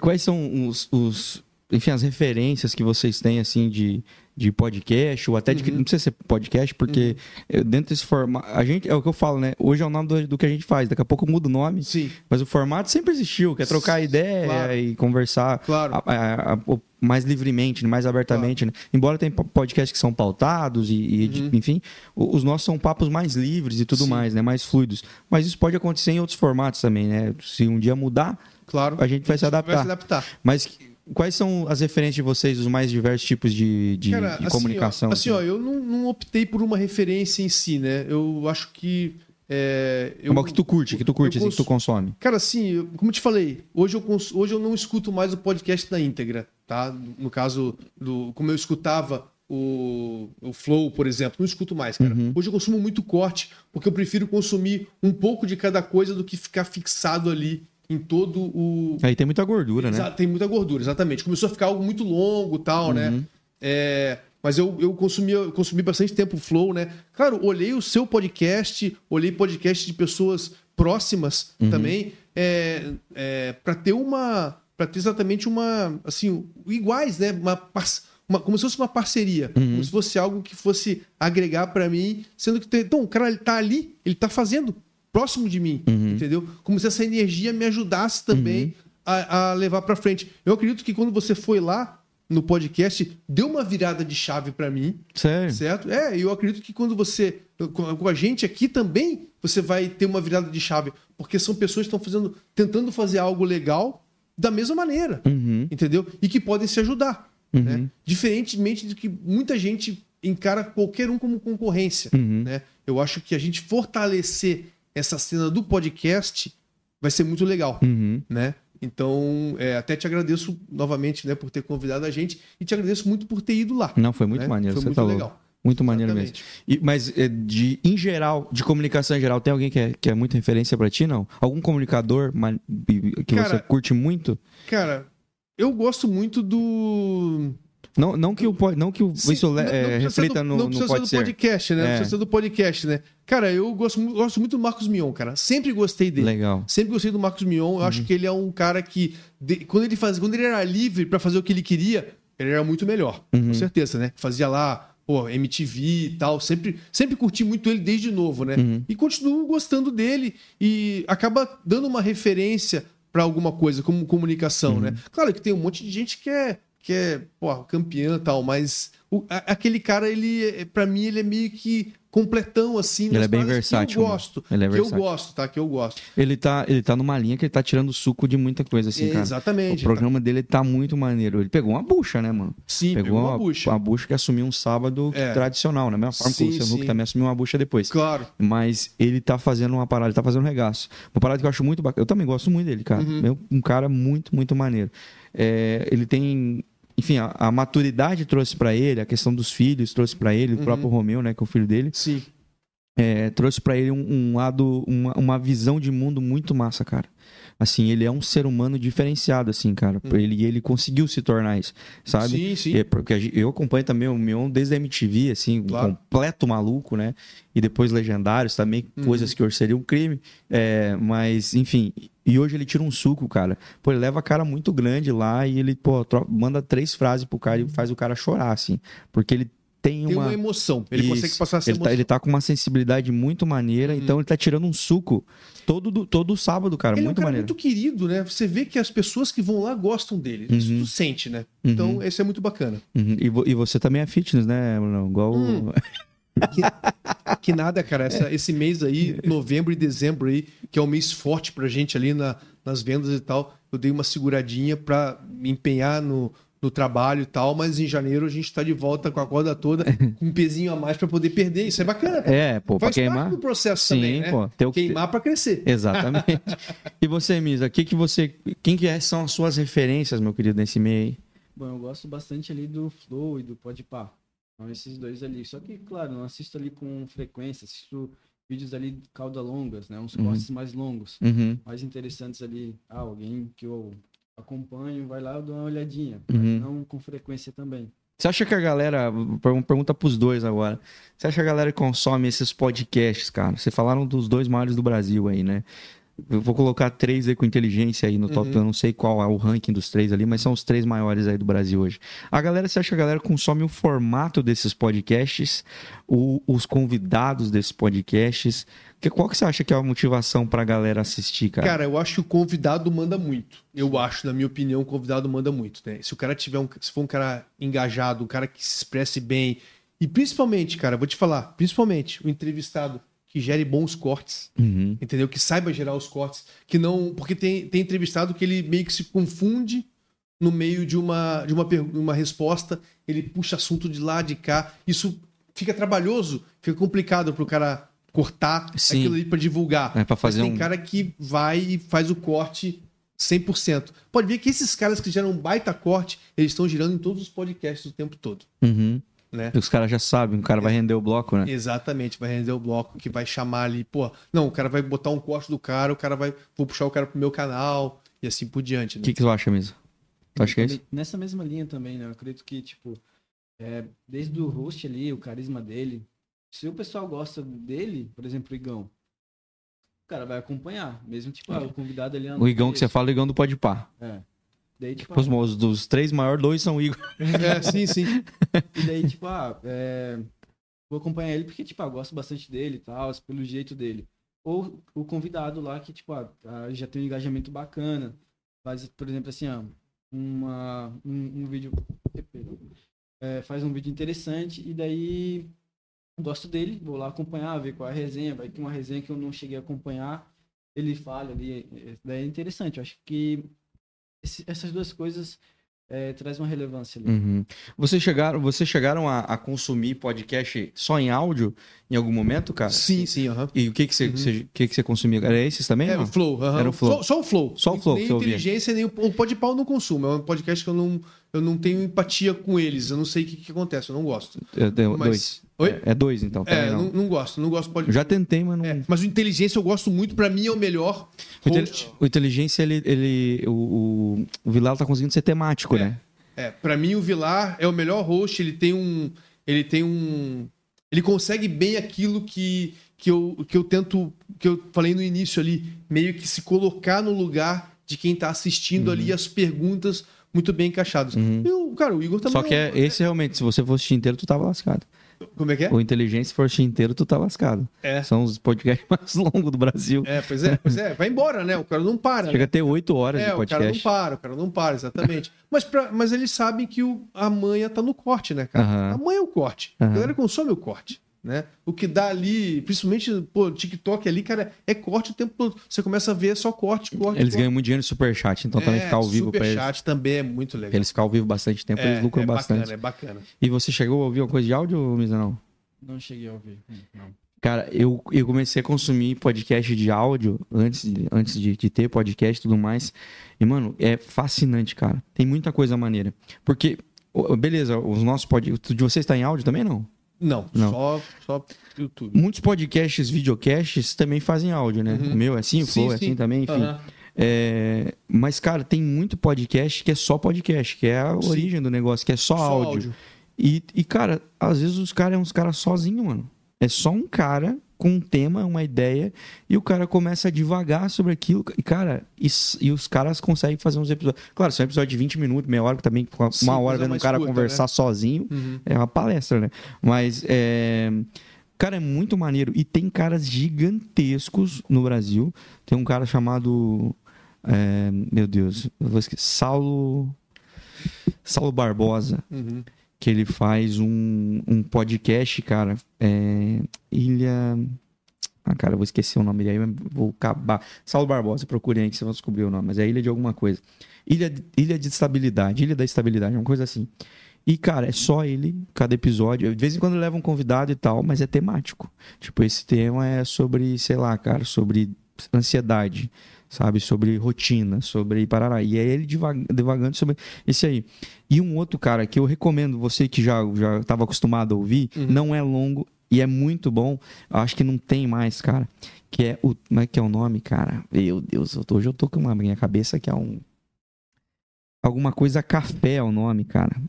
Quais são os, os. Enfim, as referências que vocês têm, assim, de de podcast, ou até de. Uhum. Não precisa ser podcast, porque uhum. dentro desse formato. A gente, é o que eu falo, né? Hoje é o nome do, do, que a gente faz, daqui a pouco muda o nome. Sim. Mas o formato sempre existiu, que é trocar ideia claro. e conversar claro. a, a, a, mais livremente, mais abertamente. Claro. Né? Embora tenha podcasts que são pautados e, e uhum. enfim, os nossos são papos mais livres e tudo Sim. mais, né? Mais fluidos. Mas isso pode acontecer em outros formatos também, né? Se um dia mudar, claro. a gente vai se adaptar. Vai se adaptar. Mas Quais são as referências de vocês, os mais diversos tipos de, de, Cara, de assim, comunicação? Ó, assim, ó, eu não, não, optei por uma referência em si, né? Eu acho que. É, eu, Como é que tu curte, que tu curte, assim, que tu consome? Cara, assim, como eu te falei, hoje eu, cons... hoje eu não escuto mais o podcast na íntegra, tá? No caso, do, como eu escutava o, o Flow, por exemplo, não escuto mais, cara. Uhum. Hoje eu consumo muito corte, porque eu prefiro consumir um pouco de cada coisa do que ficar fixado ali em todo o. Aí tem muita gordura, né? Tem muita gordura, exatamente. Começou a ficar algo muito longo tal, né? uhum. né? É... Mas eu, eu, consumi, eu consumi bastante tempo o Flow, né? Claro, olhei o seu podcast, olhei podcast de pessoas próximas uhum. também, é, é, para ter uma. para ter exatamente uma. assim, iguais, né? Uma, uma, como se fosse uma parceria, uhum. como se fosse algo que fosse agregar para mim, sendo que então, o cara ele tá ali, ele tá fazendo próximo de mim, uhum. entendeu? Como se essa energia me ajudasse também uhum. a, a, levar para frente. Eu acredito que quando você foi lá no podcast, deu uma virada de chave para mim. Sério? Certo? É, eu acredito que quando você. Com a gente aqui também, você vai ter uma virada de chave. Porque são pessoas que estão fazendo. tentando fazer algo legal da mesma maneira. Uhum. Entendeu? E que podem se ajudar. Uhum. Né? Diferentemente de que muita gente encara qualquer um como concorrência. Uhum. Né? Eu acho que a gente fortalecer essa cena do podcast vai ser muito legal, uhum. né? Então, é, até te agradeço novamente, né, por ter convidado a gente e te agradeço muito por ter ido lá. Não, foi muito né? maneiro. Foi muito tá legal. Louco. Muito maneiro Exatamente. mesmo. E, mas, é, de, em geral, de comunicação em geral, tem alguém que é, que é muita referência para ti, não? Algum comunicador que cara, você curte muito? Cara, eu gosto muito do não, não que o, não que o, Sim, isso não, é, reflita do, no, não precisa no ser do podcast, né? É. Não precisa ser do podcast, né? Cara, eu gosto, gosto muito do Marcos Mion, cara. Sempre gostei dele. Legal. Sempre gostei do Marcos Mion. Eu uhum. acho que ele é um cara que, de, quando ele faz, quando ele era livre para fazer o que ele queria, ele era muito melhor. Uhum. Com certeza, né? Fazia lá, pô, MTV e tal. Sempre, sempre curti muito ele desde novo, né? Uhum. E continuo gostando dele e acaba dando uma referência para alguma coisa, como comunicação, né? Uhum. Claro que tem um monte de gente que é que é, pô, campeã e tal, mas o, a, aquele cara, ele, para mim, ele é meio que completão, assim. Ele é bem versátil. Que eu gosto. Ele é versátil. Que eu gosto, tá? Que eu gosto. Ele tá, ele tá numa linha que ele tá tirando suco de muita coisa, assim, cara. Exatamente. O programa tá. dele tá muito maneiro. Ele pegou uma bucha, né, mano? Sim, pegou, pegou uma, uma bucha. Uma bucha que assumiu um sábado é. tradicional, né? Mesma forma sim, que o Luciano também assumiu uma bucha depois. Claro. Mas ele tá fazendo uma parada, ele tá fazendo um regaço. Uma parada que eu acho muito bacana. Eu também gosto muito dele, cara. Uhum. Um cara muito, muito maneiro. É, ele tem enfim, a, a maturidade trouxe para ele, a questão dos filhos trouxe para ele, uhum. o próprio Romeu, né, que é o filho dele. Sim. É, trouxe para ele um, um lado, uma, uma, visão de mundo muito massa, cara. Assim, ele é um ser humano diferenciado, assim, cara. Uhum. Ele, ele conseguiu se tornar isso, sabe? Sim, sim. É, porque eu acompanho também o Mion desde a MTV, assim, claro. um completo maluco, né? E depois Legendários também, uhum. coisas que hoje seriam um crime. É, mas, enfim, e hoje ele tira um suco, cara. Pô, ele leva a cara muito grande lá e ele, pô, manda três frases pro cara e faz o cara chorar, assim. Porque ele tem uma... Tem uma emoção. Ele Isso. consegue passar essa ele emoção. Tá, ele tá com uma sensibilidade muito maneira, uhum. então ele tá tirando um suco todo, todo sábado, cara. Ele muito é um cara maneiro. muito querido, né? Você vê que as pessoas que vão lá gostam dele. Uhum. Isso tu sente, né? Então, uhum. esse é muito bacana. Uhum. E, vo e, você também é fitness, né, Bruno? Igual... Hum. Que, que, nada, cara. Essa, esse mês aí, novembro e dezembro aí, que é um mês forte pra gente ali na, nas vendas e tal, eu dei uma seguradinha pra me empenhar no, no trabalho e tal, mas em janeiro a gente tá de volta com a corda toda, com um pezinho a mais para poder perder. Isso é bacana. É, pô, Faz pra queimar. parte do processo Sim, também, né? Pô, tem Queimar para crescer. Exatamente. e você, Misa, que que você, quem que é, são as suas referências, meu querido, nesse meio aí? Bom, eu gosto bastante ali do Flow e do Podpah. Então, esses dois ali. Só que, claro, não assisto ali com frequência, assisto vídeos ali cauda longas, né? Uns uhum. cortes mais longos, uhum. mais interessantes ali. Ah, alguém que eu acompanho, vai lá, eu dou uma olhadinha, uhum. não com frequência também. Você acha que a galera. Pergunta pros dois agora. Você acha que a galera consome esses podcasts, cara? Vocês falaram dos dois maiores do Brasil aí, né? Eu vou colocar três aí com inteligência aí no top. Uhum. Eu não sei qual é o ranking dos três ali, mas são os três maiores aí do Brasil hoje. A galera, você acha que a galera consome o formato desses podcasts, o, os convidados desses podcasts? Que, qual que você acha que é a motivação pra galera assistir, cara? Cara, eu acho que o convidado manda muito. Eu acho, na minha opinião, o convidado manda muito. Né? Se o cara tiver um. Se for um cara engajado, um cara que se expresse bem. E principalmente, cara, vou te falar, principalmente o entrevistado que gere bons cortes, uhum. entendeu? Que saiba gerar os cortes, que não, porque tem, tem entrevistado que ele meio que se confunde no meio de uma de uma, uma resposta, ele puxa assunto de lá de cá, isso fica trabalhoso, fica complicado para o cara cortar Sim. aquilo ali para divulgar. É para fazer Mas tem um... cara que vai e faz o corte 100%. Pode ver que esses caras que geram um baita corte, eles estão girando em todos os podcasts o tempo todo. Uhum. Né? Os caras já sabem, o cara vai render o bloco, né? Exatamente, vai render o bloco, que vai chamar ali, pô, não, o cara vai botar um corte do cara, o cara vai, vou puxar o cara pro meu canal e assim por diante. O né? que, que tu acha mesmo? Tu acha que é isso? Nessa mesma linha também, né? Eu acredito que, tipo, é, desde o host ali, o carisma dele, se o pessoal gosta dele, por exemplo, o Igão, o cara vai acompanhar, mesmo, tipo, ah, o convidado ali... O Igão que você fala, o Igão do Pode Par. É. Daí, tipo, os, ah, dos três maiores, dois são Igor. É, sim, sim. E daí, tipo, ah, é, vou acompanhar ele porque, tipo, ah, gosto bastante dele e tal, pelo jeito dele. Ou o convidado lá que, tipo, ah, tá, já tem um engajamento bacana. Faz, por exemplo, assim, ó, uma, um, um vídeo. É, faz um vídeo interessante e daí gosto dele, vou lá acompanhar, ver qual é a resenha. Vai ter uma resenha que eu não cheguei a acompanhar. Ele fala ali. Daí é interessante. Eu acho que esse, essas duas coisas é, traz uma relevância ali. Uhum. Vocês chegaram, vocês chegaram a, a, consumir podcast só em áudio em algum momento, cara? Sim, sim. Uhum. E o que que você, uhum. você, que que você consumia? Era esses também? Era o Flow. Uhum. Era o Flow. Só, só, o Flow. Só o Flow. Nem inteligência, nem o, o Podpau não consumo. É um podcast que eu não, eu não tenho empatia com eles. Eu não sei o que, que acontece. Eu não gosto. Eu tenho Mas... dois. Oi? É, é dois, então. É, não. Não, não. gosto, não gosto pode. Já tentei, mas não. É, mas o inteligência eu gosto muito, para mim é o melhor. O, o inteligência, ele. ele o, o, o Vilar tá conseguindo ser temático, é, né? É, para mim o Vilar é o melhor host, ele tem um. Ele tem um. Ele consegue bem aquilo que, que, eu, que eu tento. Que eu falei no início ali, meio que se colocar no lugar de quem tá assistindo uhum. ali as perguntas muito bem encaixadas. Uhum. E o, cara, o Igor também. Só que é, esse realmente, se você fosse inteiro, tu tava lascado. Como é que é? O Inteligência Forte inteiro, tu tá lascado. É. São os podcasts mais longos do Brasil. É, pois é, pois é. Vai embora, né? O cara não para. Chega né? a ter oito horas é, de podcast. o cara não para, o cara não para, exatamente. mas, pra, mas eles sabem que o, a manha tá no corte, né, cara? Uhum. A manha é o corte. Uhum. A galera consome o corte. Né? O que dá ali, principalmente, pô, TikTok ali, cara, é corte o tempo todo. Você começa a ver só corte, corte. Eles corte. ganham muito dinheiro no superchat, então é, também ficar ao vivo pra eles. Superchat também é muito legal. Eles ficar ao vivo bastante tempo, é, eles lucram é bastante. Bacana, é bacana. E você chegou a ouvir alguma coisa de áudio, Misa, não? Não cheguei a ouvir, não. Cara, eu, eu comecei a consumir podcast de áudio antes, de, antes de, de ter podcast e tudo mais. E, mano, é fascinante, cara. Tem muita coisa maneira. Porque, beleza, os nossos podcasts. De vocês está em áudio também, não? Não, não. Só, só YouTube. Muitos podcasts, videocasts também fazem áudio, né? Uhum. O meu é assim, o Flow é assim também, enfim. Uhum. É, mas, cara, tem muito podcast que é só podcast, que é a sim. origem do negócio, que é só, só áudio. áudio. E, e, cara, às vezes os caras é uns caras sozinhos, mano. É só um cara com um tema, uma ideia, e o cara começa a devagar sobre aquilo. E, cara, e, e os caras conseguem fazer uns episódios. Claro, são episódios de 20 minutos, meia hora, que também uma Sim, hora vendo um cara curta, conversar né? sozinho. Uhum. É uma palestra, né? Mas é. Cara, é muito maneiro. E tem caras gigantescos no Brasil. Tem um cara chamado. É, meu Deus, eu vou esquecer. Saulo. Saulo Barbosa. Uhum que ele faz um, um podcast, cara. É, Ilha. Ah, cara, eu vou esquecer o nome daí, vou acabar. Saulo Barbosa, procurem aí que vocês vão descobrir o nome, mas é Ilha de alguma coisa. Ilha, Ilha de Estabilidade, Ilha da Estabilidade, uma coisa assim. E, cara, é só ele, cada episódio. De vez em quando leva um convidado e tal, mas é temático. Tipo, esse tema é sobre, sei lá, cara, sobre ansiedade sabe? Sobre rotina, sobre parará. E é ele devagando sobre esse aí. E um outro cara que eu recomendo, você que já já estava acostumado a ouvir, uhum. não é longo, E é muito bom. Eu acho que não tem mais, cara. Que é o. Como é que é o nome, cara? Meu Deus, hoje eu tô com uma minha cabeça que é um. Alguma coisa café é o nome, cara.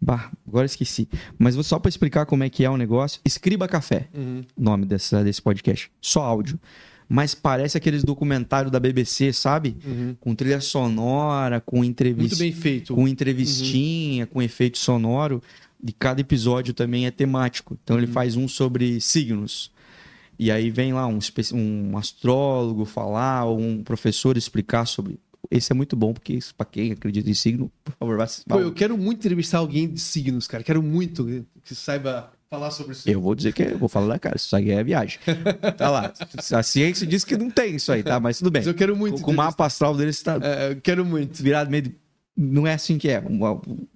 Bah, agora esqueci. Mas só para explicar como é que é o negócio, Escriba Café, uhum. nome dessa, desse podcast. Só áudio. Mas parece aqueles documentários da BBC, sabe? Uhum. Com trilha sonora, com entrevista. Muito bem feito. Com entrevistinha, uhum. com efeito sonoro. E cada episódio também é temático. Então ele uhum. faz um sobre signos. E aí vem lá um, um astrólogo falar, ou um professor explicar sobre esse é muito bom, porque para quem acredita em signo, por favor, vá. Pô, eu quero muito entrevistar alguém de signos, cara. Quero muito que saiba falar sobre isso. Eu vou dizer que eu vou falar da cara, isso aí é viagem. tá lá. A ciência diz que não tem isso aí, tá? Mas tudo bem. Mas eu quero muito. Com o mapa astral deles está. É, eu quero muito. Virado meio. De... Não é assim que é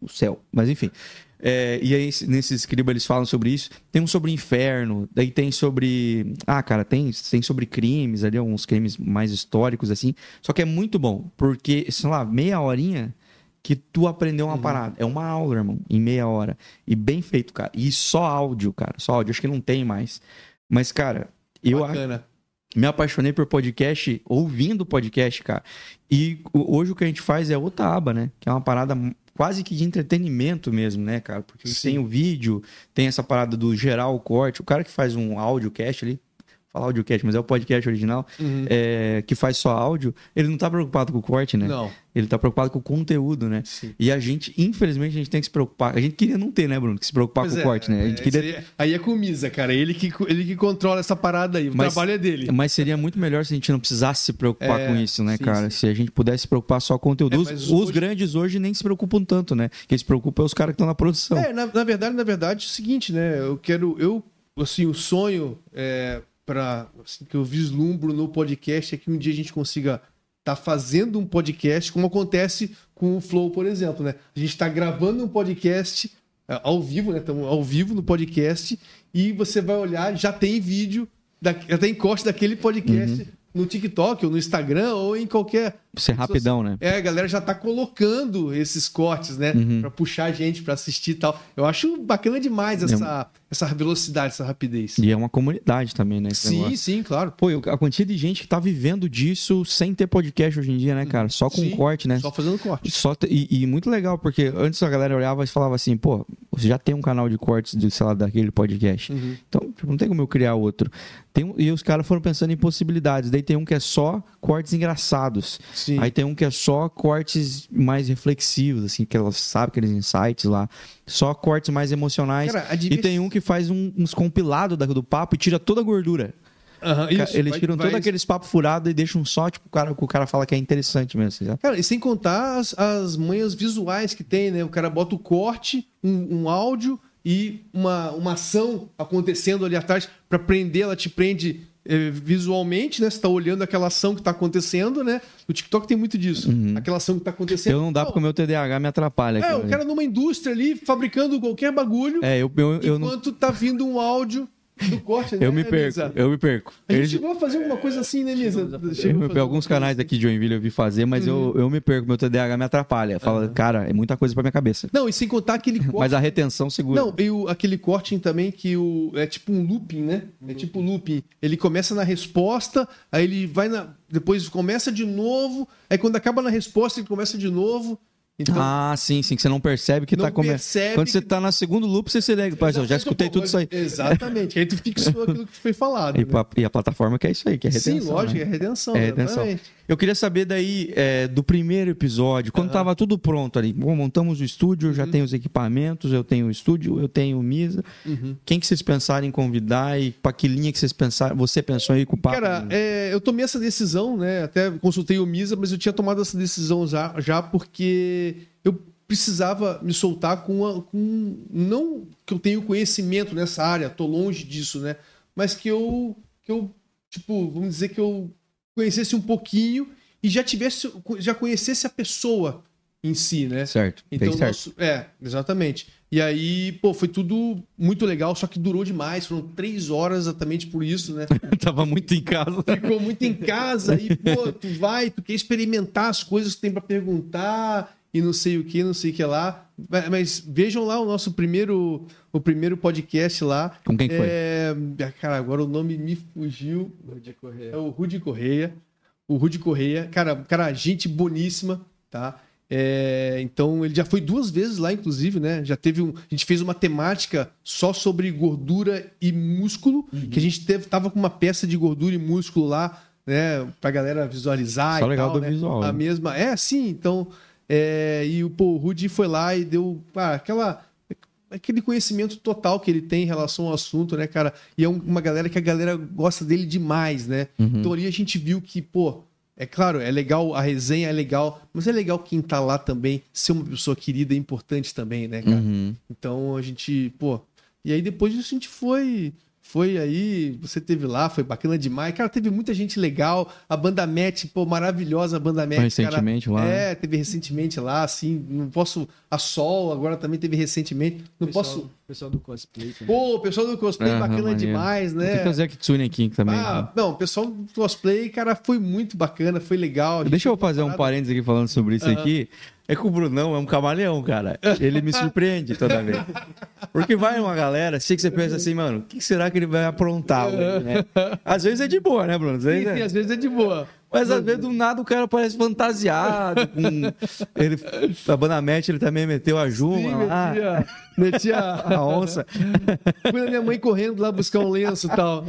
o céu. Mas enfim. É, e aí, nesse escriba, eles falam sobre isso. Tem um sobre inferno, daí tem sobre. Ah, cara, tem, tem sobre crimes ali, alguns crimes mais históricos, assim. Só que é muito bom, porque, sei lá, meia horinha que tu aprendeu uma uhum. parada. É uma aula, irmão, em meia hora. E bem feito, cara. E só áudio, cara. Só áudio. Acho que não tem mais. Mas, cara, eu. Bacana. Me apaixonei por podcast ouvindo podcast, cara. E hoje o que a gente faz é outra aba, né? Que é uma parada quase que de entretenimento mesmo, né, cara? Porque Sim. tem o vídeo, tem essa parada do geral corte. O cara que faz um audiocast ali, falar audiocast, mas é o podcast original, uhum. é, que faz só áudio, ele não tá preocupado com o corte, né? Não. Ele tá preocupado com o conteúdo, né? Sim. E a gente, infelizmente, a gente tem que se preocupar. A gente queria não ter, né, Bruno? Que se preocupar pois com é, o corte, né? A gente é, queria... Aí, aí é com o Misa, cara. Ele que, ele que controla essa parada aí. O mas, trabalho é dele. Mas seria muito melhor se a gente não precisasse se preocupar é, com isso, né, sim, cara? Sim. Se a gente pudesse se preocupar só com o conteúdo. É, os, os hoje... grandes hoje nem se preocupam tanto, né? Quem se preocupa é os caras que estão na produção. É, na, na, verdade, na verdade, é o seguinte, né? Eu quero. Eu, assim, o sonho. É para assim, que eu vislumbro no podcast é que um dia a gente consiga estar tá fazendo um podcast, como acontece com o Flow, por exemplo, né? A gente está gravando um podcast é, ao vivo, né? Estamos ao vivo no podcast e você vai olhar, já tem vídeo, da, já tem corte daquele podcast uhum. no TikTok ou no Instagram ou em qualquer ser rapidão, né? É, a galera já tá colocando esses cortes, né? Uhum. Pra puxar a gente pra assistir e tal. Eu acho bacana demais essa, é. essa velocidade, essa rapidez. E é uma comunidade também, né? Sim, negócio. sim, claro. Pô, a quantidade de gente que tá vivendo disso sem ter podcast hoje em dia, né, cara? Só com sim, corte, né? Só fazendo corte. Só e, e, muito legal, porque antes a galera olhava e falava assim, pô, você já tem um canal de cortes, de, sei lá, daquele podcast. Uhum. Então, tipo, não tem como eu criar outro. Tem, e os caras foram pensando em possibilidades. Daí tem um que é só cortes engraçados. Sim. Sim. Aí tem um que é só cortes mais reflexivos, assim, que elas sabem aqueles insights lá. Só cortes mais emocionais. Cara, E tem um que faz um, uns compilados do papo e tira toda a gordura. Uhum, isso, Eles vai, tiram vai... todo aqueles papos furados e deixam só, tipo, o cara, o cara fala que é interessante mesmo. Assim, cara, e sem contar as, as manhas visuais que tem, né? O cara bota o corte, um, um áudio e uma, uma ação acontecendo ali atrás para prender, ela te prende visualmente, né? Você está olhando aquela ação que está acontecendo, né? O TikTok tem muito disso. Uhum. Aquela ação que está acontecendo. Eu não dá porque o meu TDAH me atrapalha. É, o cara numa indústria ali, fabricando qualquer bagulho. É, eu, eu, eu enquanto não... tá vindo um áudio do corte, né, Eu me perco, eu me perco. A gente chegou a fazer alguma coisa assim, né, Misa? Alguns canais daqui de Joinville eu vi fazer, mas uhum. eu, eu me perco, meu TDAH me atrapalha. Fala, uhum. cara, é muita coisa pra minha cabeça. Não, e sem contar aquele corte... mas a retenção segura. Não, e o, aquele corte também que o, é tipo um looping, né? É tipo looping. Ele começa na resposta, aí ele vai na... Depois começa de novo, aí quando acaba na resposta ele começa de novo... Então, ah, sim, sim, que você não percebe que tá começando. Quando você que... tá no segundo loop, você se liga, eu já escutei tudo isso aí. Exatamente, aí tu fixou aquilo que foi falado. E, né? e, a plataforma que é isso aí, que é retenção. Sim, lógico, né? é redenção. É redenção. Eu queria saber daí é, do primeiro episódio, quando uhum. tava tudo pronto ali. Bom, montamos o estúdio, uhum. já tenho os equipamentos, eu tenho o estúdio, eu tenho o Misa. Uhum. Quem que vocês pensaram em convidar e pra que linha que vocês pensaram, você pensou em ir com o papo? Cara, é, eu tomei essa decisão, né? Até consultei o Misa, mas eu tinha tomado essa decisão já, já porque eu precisava me soltar com, a, com não que eu tenho conhecimento nessa área, tô longe disso, né? Mas que eu que eu tipo, vamos dizer que eu conhecesse um pouquinho e já tivesse já conhecesse a pessoa em si, né? Certo. Então, certo. Nosso, é, exatamente. E aí, pô, foi tudo muito legal, só que durou demais. Foram três horas exatamente por isso, né? Tava muito em casa. Ficou muito em casa e, pô, tu vai, tu quer experimentar as coisas que tem para perguntar e não sei o que, não sei o que lá. Mas vejam lá o nosso primeiro, o primeiro podcast lá. Com quem foi? É, cara, agora o nome me fugiu. Rudy Correia. É o Rudy Correia. O Rudy Correia, cara, cara, gente boníssima, tá? É, então ele já foi duas vezes lá, inclusive, né? Já teve um. A gente fez uma temática só sobre gordura e músculo, uhum. que a gente teve, tava com uma peça de gordura e músculo lá, né? Pra galera visualizar. Só legal tal, do né? visual. A né? mesma. É, sim, então. É, e o, o Rudy foi lá e deu ah, aquela aquele conhecimento total que ele tem em relação ao assunto, né, cara? E é uma galera que a galera gosta dele demais, né? Uhum. Então ali a gente viu que, pô, é claro, é legal, a resenha é legal, mas é legal quem tá lá também ser uma pessoa querida e importante também, né, cara? Uhum. Então a gente, pô. E aí depois disso a gente foi foi aí, você teve lá, foi bacana demais. Cara, teve muita gente legal. A banda Match, pô, maravilhosa a banda Match. Recentemente cara. lá. É, teve recentemente lá, assim. Não posso. A Sol agora também teve recentemente. Não pessoal, posso. Pessoal do cosplay. Também. Pô, o pessoal do cosplay uhum, bacana maneiro. demais, né? Tem que trazer a Kitsune aqui também. Ah, né? não, o pessoal do cosplay, cara, foi muito bacana, foi legal. Deixa eu fazer um parênteses aqui falando sobre isso uhum. aqui. É que o Brunão é um camaleão, cara. Ele me surpreende toda vez. Porque vai uma galera, sei que você pensa assim, mano, o que será que ele vai aprontar hoje, né? Às vezes é de boa, né, Bruno? Às vezes, sim, sim, é... às vezes é de boa. Mas às vezes do nada o cara parece fantasiado. Com... Ele, a Banamete ele também meteu a Juma Sim. Metia, metia a onça. Fui na minha mãe correndo lá buscar um lenço e tal.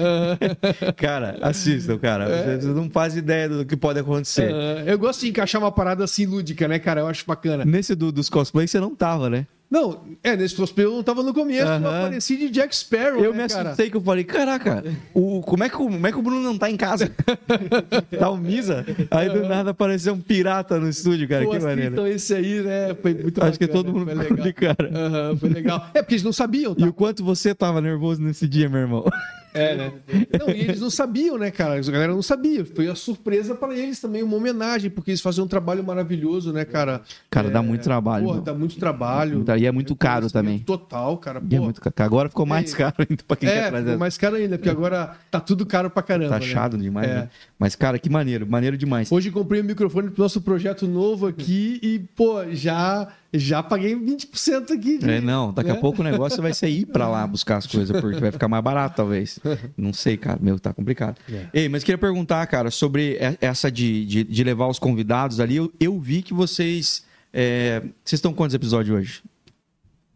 Cara, assistam, cara. É. Vocês não fazem ideia do que pode acontecer. Eu gosto de encaixar uma parada assim lúdica, né, cara? Eu acho bacana. Nesse do, dos cosplays você não tava, né? Não, é, nesse cosplay eu não tava no começo, eu apareci de Jack Sparrow. Eu né, me assustei que eu falei, caraca, o, como, é que, como é que o Bruno não tá em casa? tá o Misa? Aí do nada apareceu um pirata no estúdio, cara. Pô, que maneiro. Então esse aí, né, foi muito Acho bacana, que todo mundo ficou de cara. Uhum, foi legal. É porque eles não sabiam, tá? E o quanto você tava nervoso nesse dia, meu irmão. É, né? Não, e eles não sabiam, né, cara? A galera não sabia. Foi a surpresa para eles também, uma homenagem, porque eles faziam um trabalho maravilhoso, né, cara? Cara, é... dá muito trabalho. Porra, dá muito trabalho. E é muito caro também. Total, cara. E é muito caro. Agora ficou mais é... caro ainda pra quem é, quer trazer. Ficou mais caro ainda, porque agora tá tudo caro pra caramba. Tá achado né? demais, é. né? Mas, cara, que maneiro, maneiro demais. Hoje comprei um microfone pro nosso projeto novo aqui e, pô, já já paguei 20% aqui. De... É, não, daqui a né? pouco o negócio vai ser ir para lá buscar as coisas, porque vai ficar mais barato, talvez. Não sei, cara, meu, tá complicado. É. Ei, mas queria perguntar, cara, sobre essa de, de, de levar os convidados ali. Eu, eu vi que vocês. É... Vocês estão quantos episódios hoje?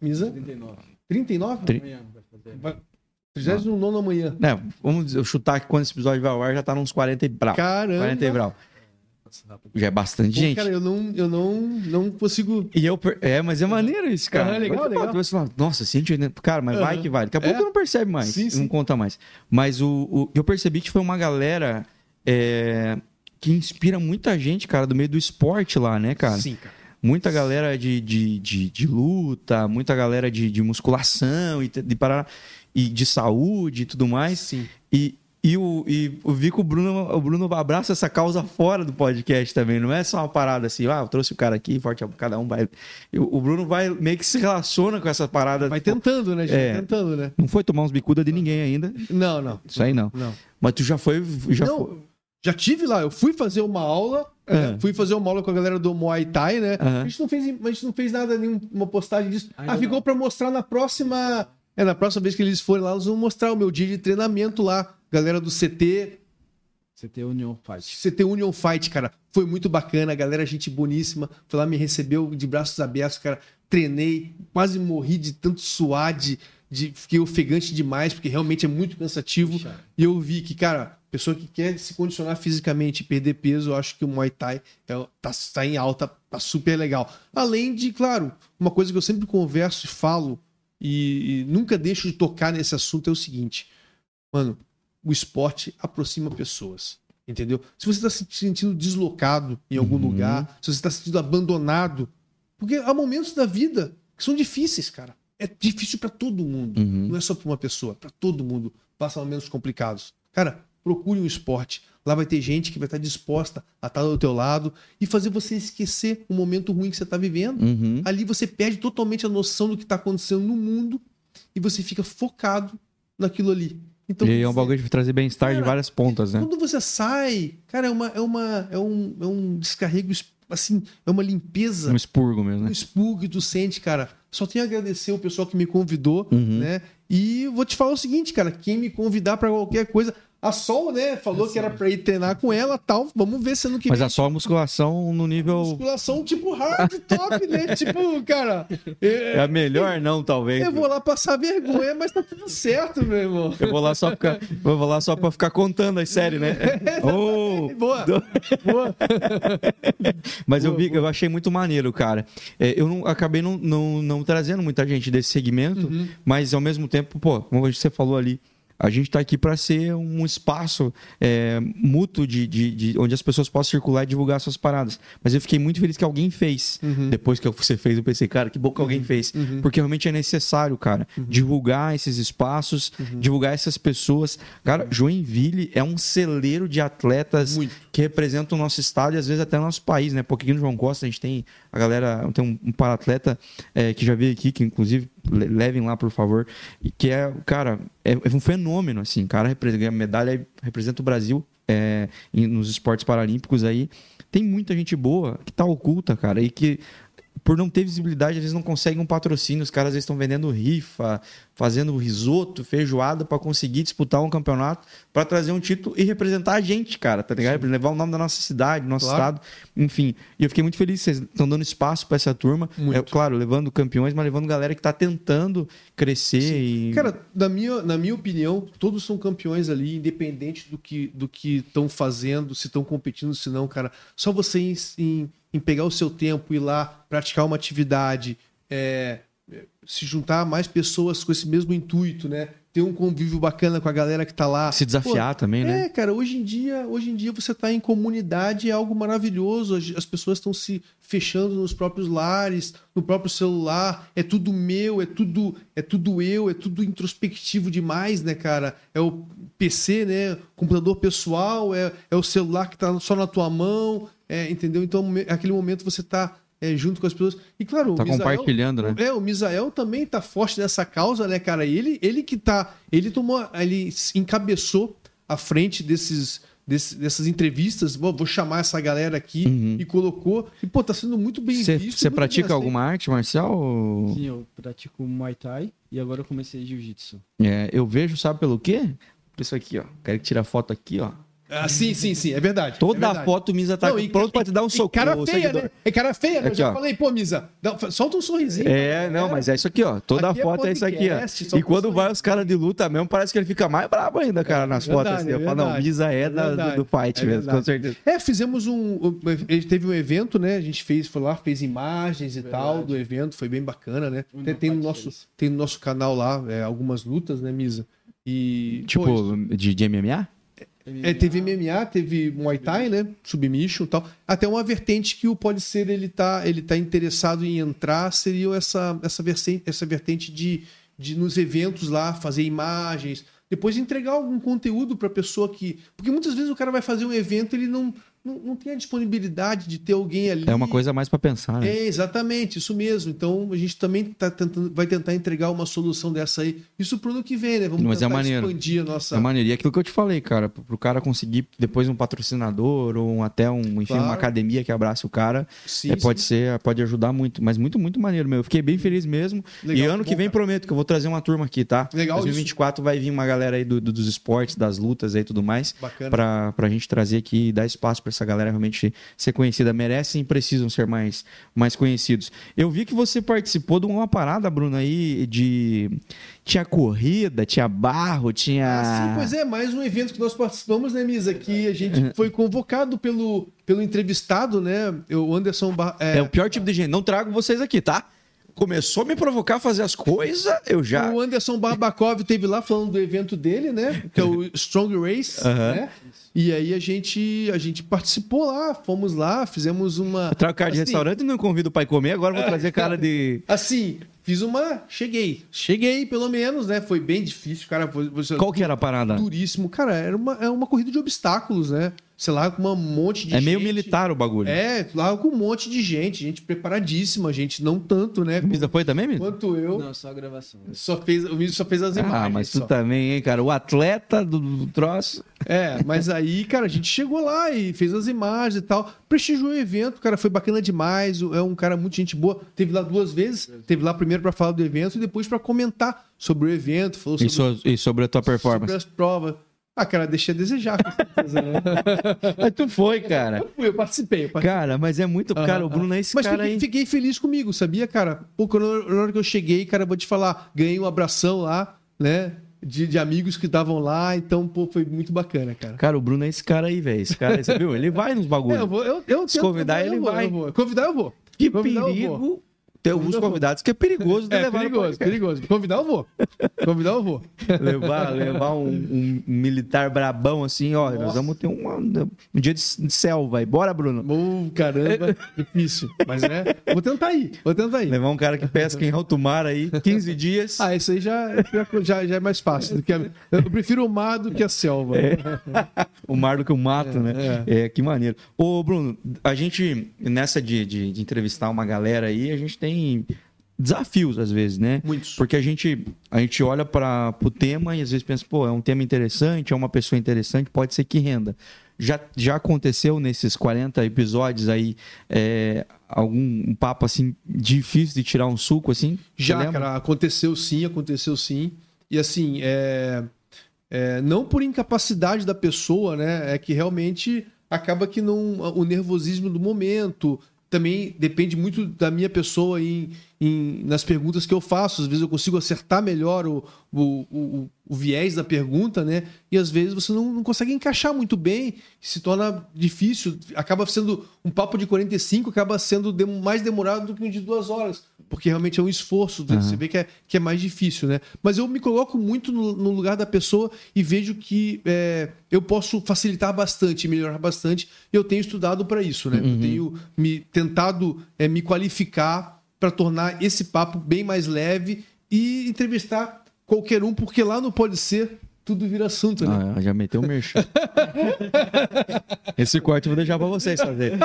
Misa? 39. 39? Tri... Amanhã vai fazer. Vai... 39 amanhã. É, vamos chutar que quando esse episódio vai ao ar já tá nos 40 e brau. Caramba! 40 e brau. Já é bastante Pô, gente. Cara, eu não, eu não, não consigo. E eu, é, mas é maneiro isso, cara. É legal, legal. Você fala, Nossa, 180. Cara, mas uhum. vai que vai. Daqui a pouco é? não percebe mais. Sim, sim. Não conta mais. Mas o, o, eu percebi que foi uma galera é, que inspira muita gente, cara, do meio do esporte lá, né, cara? Sim, cara. Muita galera de, de, de, de luta, muita galera de, de musculação e de, parar, e de saúde e tudo mais. Sim. E, e, o, e eu vi que o Bruno, o Bruno abraça essa causa fora do podcast também. Não é só uma parada assim, ah, eu trouxe o cara aqui, forte, cada um vai. O Bruno vai meio que se relaciona com essa parada. Vai tentando, né? Já é, tentando, né? Não foi tomar uns bicuda de ninguém ainda. Não, não. Isso aí não. não. Mas tu já foi. Já, não, foi... já tive lá. Eu fui fazer uma aula. Né? Fui fazer uma aula com a galera do Muay Thai, né? A, gente não fez, a gente não fez nada, nenhuma postagem disso. Ainda ah, ficou para mostrar na próxima. É, na próxima vez que eles forem lá, eles vão mostrar o meu dia de treinamento lá galera do CT. CT Union Fight. CT Union Fight, cara. Foi muito bacana, a galera, gente boníssima. Foi lá, me recebeu de braços abertos, cara. Treinei, quase morri de tanto suar, de, de fiquei ofegante demais, porque realmente é muito cansativo. Puxa. E eu vi que, cara, pessoa que quer se condicionar fisicamente e perder peso, eu acho que o Muay Thai é, tá, tá em alta, tá super legal. Além de, claro, uma coisa que eu sempre converso e falo e, e nunca deixo de tocar nesse assunto é o seguinte. Mano, o esporte aproxima pessoas. Entendeu? Se você está se sentindo deslocado em algum uhum. lugar, se você está se sentindo abandonado, porque há momentos da vida que são difíceis, cara. É difícil para todo mundo. Uhum. Não é só para uma pessoa, para todo mundo. Passa momentos complicados. Cara, procure um esporte. Lá vai ter gente que vai estar disposta a estar do teu lado e fazer você esquecer o momento ruim que você está vivendo. Uhum. Ali você perde totalmente a noção do que está acontecendo no mundo e você fica focado naquilo ali. Então, e é um bagulho de trazer bem-estar de várias pontas, né? Quando você sai, cara, é, uma, é, uma, é, um, é um descarrego assim, é uma limpeza. Um expurgo mesmo, né? Um expurgo que tu sente, cara. Só tenho a agradecer o pessoal que me convidou, uhum. né? E vou te falar o seguinte, cara, quem me convidar para qualquer coisa, a Sol, né, falou que era pra ir treinar com ela tal. Vamos ver se ano que Mas vem. Mas a Sol é musculação no nível. Musculação tipo hard top, né? tipo, cara. É, é a melhor, não, talvez. Eu vou lá passar vergonha, mas tá tudo certo, meu irmão. Eu vou lá só, ficar, eu vou lá só pra ficar contando as séries, né? oh, boa! Boa! mas boa, eu vi, boa. eu achei muito maneiro, cara. É, eu não, acabei não, não, não, trazendo muita gente desse segmento, uhum. mas ao mesmo tempo, pô, como você falou ali, a gente está aqui para ser um espaço é, mútuo de, de, de, onde as pessoas possam circular e divulgar suas paradas. Mas eu fiquei muito feliz que alguém fez. Uhum. Depois que você fez, eu pensei, cara, que bom que alguém uhum. fez. Uhum. Porque realmente é necessário, cara, uhum. divulgar esses espaços, uhum. divulgar essas pessoas. Cara, Joinville é um celeiro de atletas muito. que representam o nosso estado e às vezes até o nosso país, né? Porque aqui no João Costa a gente tem a galera, tem um, um para-atleta é, que já veio aqui, que inclusive levem lá, por favor. Que é, cara, é, é um fenômeno, assim. Cara, representa, medalha representa o Brasil é, nos esportes paralímpicos aí. Tem muita gente boa que tá oculta, cara, e que por não ter visibilidade, vezes não conseguem um patrocínio. Os caras estão vendendo rifa, fazendo risoto, feijoada para conseguir disputar um campeonato, para trazer um título e representar a gente, cara, tá ligado? Levar o nome da nossa cidade, do nosso claro. estado, enfim. E eu fiquei muito feliz, vocês estão dando espaço para essa turma. É, claro, levando campeões, mas levando galera que está tentando crescer. E... Cara, na minha, na minha opinião, todos são campeões ali, independente do que do que estão fazendo, se estão competindo, se não, cara. Só você em, em em pegar o seu tempo, ir lá, praticar uma atividade, é, se juntar mais pessoas com esse mesmo intuito, né? Ter um convívio bacana com a galera que tá lá. Se desafiar Pô, também, né? É, cara, hoje em dia, hoje em dia você tá em comunidade é algo maravilhoso. As pessoas estão se fechando nos próprios lares, no próprio celular. É tudo meu, é tudo, é tudo eu, é tudo introspectivo demais, né, cara? É o PC, né? Computador pessoal, é, é o celular que tá só na tua mão é, entendeu? Então, aquele momento você está é, junto com as pessoas. E claro, tá o Misael, compartilhando, né? É, o Misael também tá forte nessa causa, né, cara? E ele, ele que tá. Ele tomou. Ele encabeçou à frente desses. dessas entrevistas, vou, vou, chamar essa galera aqui uhum. e colocou. E, pô, tá sendo muito bem cê, visto. Você pratica alguma arte marcial? Ou... Sim, eu pratico Muay Thai e agora eu comecei Jiu-Jitsu. É, eu vejo, sabe pelo quê? Isso aqui, ó. Quero que tirar foto aqui, ó. Ah, sim, sim, sim, é verdade. Toda é verdade. foto o Misa tá não, pronto pra te dar um soco. Cara feia, né? É cara feia, né? Eu já ó. falei, pô, Misa, solta um sorrisinho. É, não, mas é isso aqui, ó. Toda aqui é foto é, é, isso aqui, ó. E quando um vai os caras de luta mesmo, parece que ele fica mais brabo ainda, cara, nas é fotos. Assim. Eu falo, não, Misa é, da, do, do fight mesmo, com certeza. É, fizemos um. Ele teve um evento, né? A gente fez, foi lá, fez imagens e tal do evento, foi bem bacana, né? Tem, tem, no, nosso, tem no nosso canal lá algumas lutas, né, Misa? E. Tipo, de, de MMA? É, teve MMA, teve Muay Thai, né? Submission e tal. Até uma vertente que o pode ser ele tá, ele tá interessado em entrar seria essa, essa, vertente, essa vertente de, de nos eventos lá fazer imagens, depois entregar algum conteúdo para a pessoa que. Porque muitas vezes o cara vai fazer um evento ele não, não, não tem a disponibilidade de ter alguém ali. É uma coisa mais para pensar. Né? É, exatamente, isso mesmo. Então a gente também tá tentando, vai tentar entregar uma solução dessa aí. Isso pro ano que vem, né? Vamos Mas é tentar é maneiro. expandir a nossa. É maneiro. E aquilo que eu te falei, cara, pro cara conseguir depois um patrocinador ou até um, enfim, claro. uma academia que abrace o cara, sim, é, pode sim. ser, pode ajudar muito. Mas muito, muito maneiro, meu. Eu fiquei bem feliz mesmo. Legal, e ano bom, que vem cara. prometo que eu vou trazer uma turma aqui, tá? Legal. 2024 isso. vai vir uma galera aí do, do, dos esportes, das lutas aí e tudo mais. Bacana. Pra, pra gente trazer aqui e dar espaço para essa galera realmente ser conhecida, merecem e precisam ser mais, mais conhecidos. Eu vi que você participou de uma parada, Bruno, aí de. Tinha corrida, tinha barro, tinha. Ah, sim, pois é, mais um evento que nós participamos, né, Misa? Que a gente uhum. foi convocado pelo, pelo entrevistado, né? O Anderson. Bar... É... é o pior tipo de gente. Não trago vocês aqui, tá? Começou a me provocar a fazer as coisas, eu já. O Anderson Barbakov teve lá falando do evento dele, né? Que é o Strong Race, uhum. né? E aí a gente, a gente participou lá, fomos lá, fizemos uma. Eu trago cara assim, de restaurante e não convido o pai comer, agora vou trazer cara de. Assim, fiz uma. Cheguei. Cheguei, pelo menos, né? Foi bem difícil, cara. Foi, Qual que era a parada? Duríssimo. Cara, era uma, era uma corrida de obstáculos, né? Você larga com um monte de é gente. É meio militar o bagulho. É, larga com um monte de gente, gente preparadíssima, gente não tanto, né? O Misa foi também, Misa? Quanto eu. Não, só a gravação. Só fez, o Misa só fez as imagens. Ah, mas tu só. também, hein, cara? O atleta do, do troço. É, mas aí, cara, a gente chegou lá e fez as imagens e tal. Prestigiou o evento, cara, foi bacana demais. É um cara muito gente boa. Teve lá duas vezes. Teve lá primeiro para falar do evento e depois para comentar sobre o evento. Falou sobre, e, so, e sobre a tua performance. Sobre as provas. Ah, cara, deixei a desejar, com certeza, né? mas tu foi, cara. Eu fui, eu participei, eu participei. Cara, mas é muito. Uhum. Cara, o Bruno é esse mas cara fiquei, aí. fiquei feliz comigo, sabia, cara? Pô, quando, na hora que eu cheguei, cara, vou te falar, ganhei um abração lá, né? De, de, amigos que estavam lá, então, pô, foi muito bacana, cara. Cara, o Bruno é esse cara aí, velho. Esse cara, você viu? Ele vai nos bagulhos. É, eu vou, eu, eu Se convidar, ele vou, vai. Eu vou. Convidar, eu vou. Que Convidar, perigo. Tem alguns convidados que é perigoso de é, levar perigoso, perigoso. Convidar eu vou. Convidar eu vou. levar levar um, um, militar brabão assim, ó. Nossa. Nós vamos ter um, um dia de selva aí. Bora, Bruno. Oh, caramba, difícil. Mas é. Vou tentar ir. Vou tentar ir. Levar um cara que pesca em alto mar aí, 15 dias. Ah, isso aí já, já, já é mais fácil. Do que a, eu prefiro o mar do que a selva. É. o mar do que o mato, é, né? É. é. que maneiro. Ô, Bruno, a gente, nessa de, de, de entrevistar uma galera aí, a gente tem tem desafios às vezes, né? Muitos. Porque a gente, a gente olha para o tema e às vezes pensa, pô, é um tema interessante, é uma pessoa interessante, pode ser que renda. Já, já aconteceu nesses 40 episódios aí é, algum um papo assim difícil de tirar um suco assim? Já, cara, aconteceu sim, aconteceu sim. E assim, é, é, não por incapacidade da pessoa, né? É que realmente acaba que não o nervosismo do momento, também depende muito da minha pessoa em, em, nas perguntas que eu faço. Às vezes eu consigo acertar melhor o, o, o, o viés da pergunta, né? E às vezes você não, não, consegue encaixar muito bem, se torna difícil. Acaba sendo um papo de 45, acaba sendo mais demorado do que um de duas horas, porque realmente é um esforço. Uhum. Você vê que é, que é mais difícil, né? Mas eu me coloco muito no, no lugar da pessoa e vejo que é, eu posso facilitar bastante, melhorar bastante. E eu tenho estudado para isso, né? Uhum. Eu tenho me tentado é, me qualificar para tornar esse papo bem mais leve e entrevistar qualquer um, porque lá não pode ser tudo vira assunto, né? Ah, já meteu o merchan. Esse corte eu vou deixar para vocês fazer.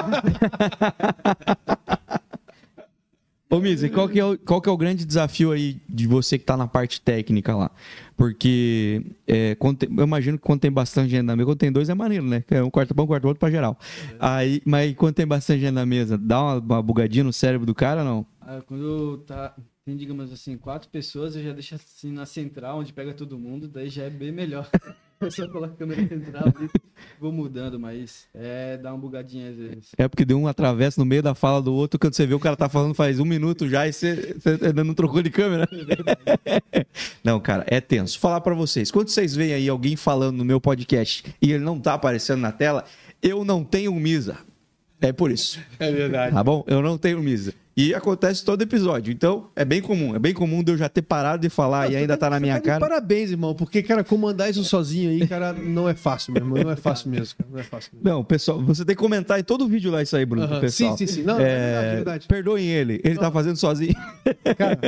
Ô, Misa, qual, que é o, qual que é o grande desafio aí de você que está na parte técnica lá? Porque é, tem, eu imagino que quando tem bastante gente na mesa, quando tem dois é maneiro, né? Um quarto bom, um quarto outro para geral. É. Aí, mas quando tem bastante gente na mesa, dá uma, uma bugadinha no cérebro do cara ou não? Ah, quando tá, tem, digamos assim, quatro pessoas, eu já deixo assim na central, onde pega todo mundo, daí já é bem melhor. Eu só coloco a câmera central e vou mudando, mas é dá uma bugadinha às vezes. É porque deu um atravessa no meio da fala do outro, quando você vê o cara tá falando faz um minuto já e você, você ainda não trocou de câmera. É não, cara, é tenso. Falar para vocês, quando vocês veem aí alguém falando no meu podcast e ele não tá aparecendo na tela, eu não tenho misa. É por isso. É verdade. Tá bom? Eu não tenho misa. E acontece todo episódio. Então, é bem comum. É bem comum de eu já ter parado de falar não, e ainda tá na minha cara. Parabéns, irmão, porque, cara, comandar isso sozinho aí, cara, não é fácil, meu irmão. Não é fácil mesmo, cara. Não é fácil mesmo. Não, pessoal, você tem que comentar em todo vídeo lá isso aí, Bruno, uh -huh. pessoal. Sim, sim, sim. Não, é, é verdade, é verdade. Perdoem ele. Ele não. tá fazendo sozinho. Cara.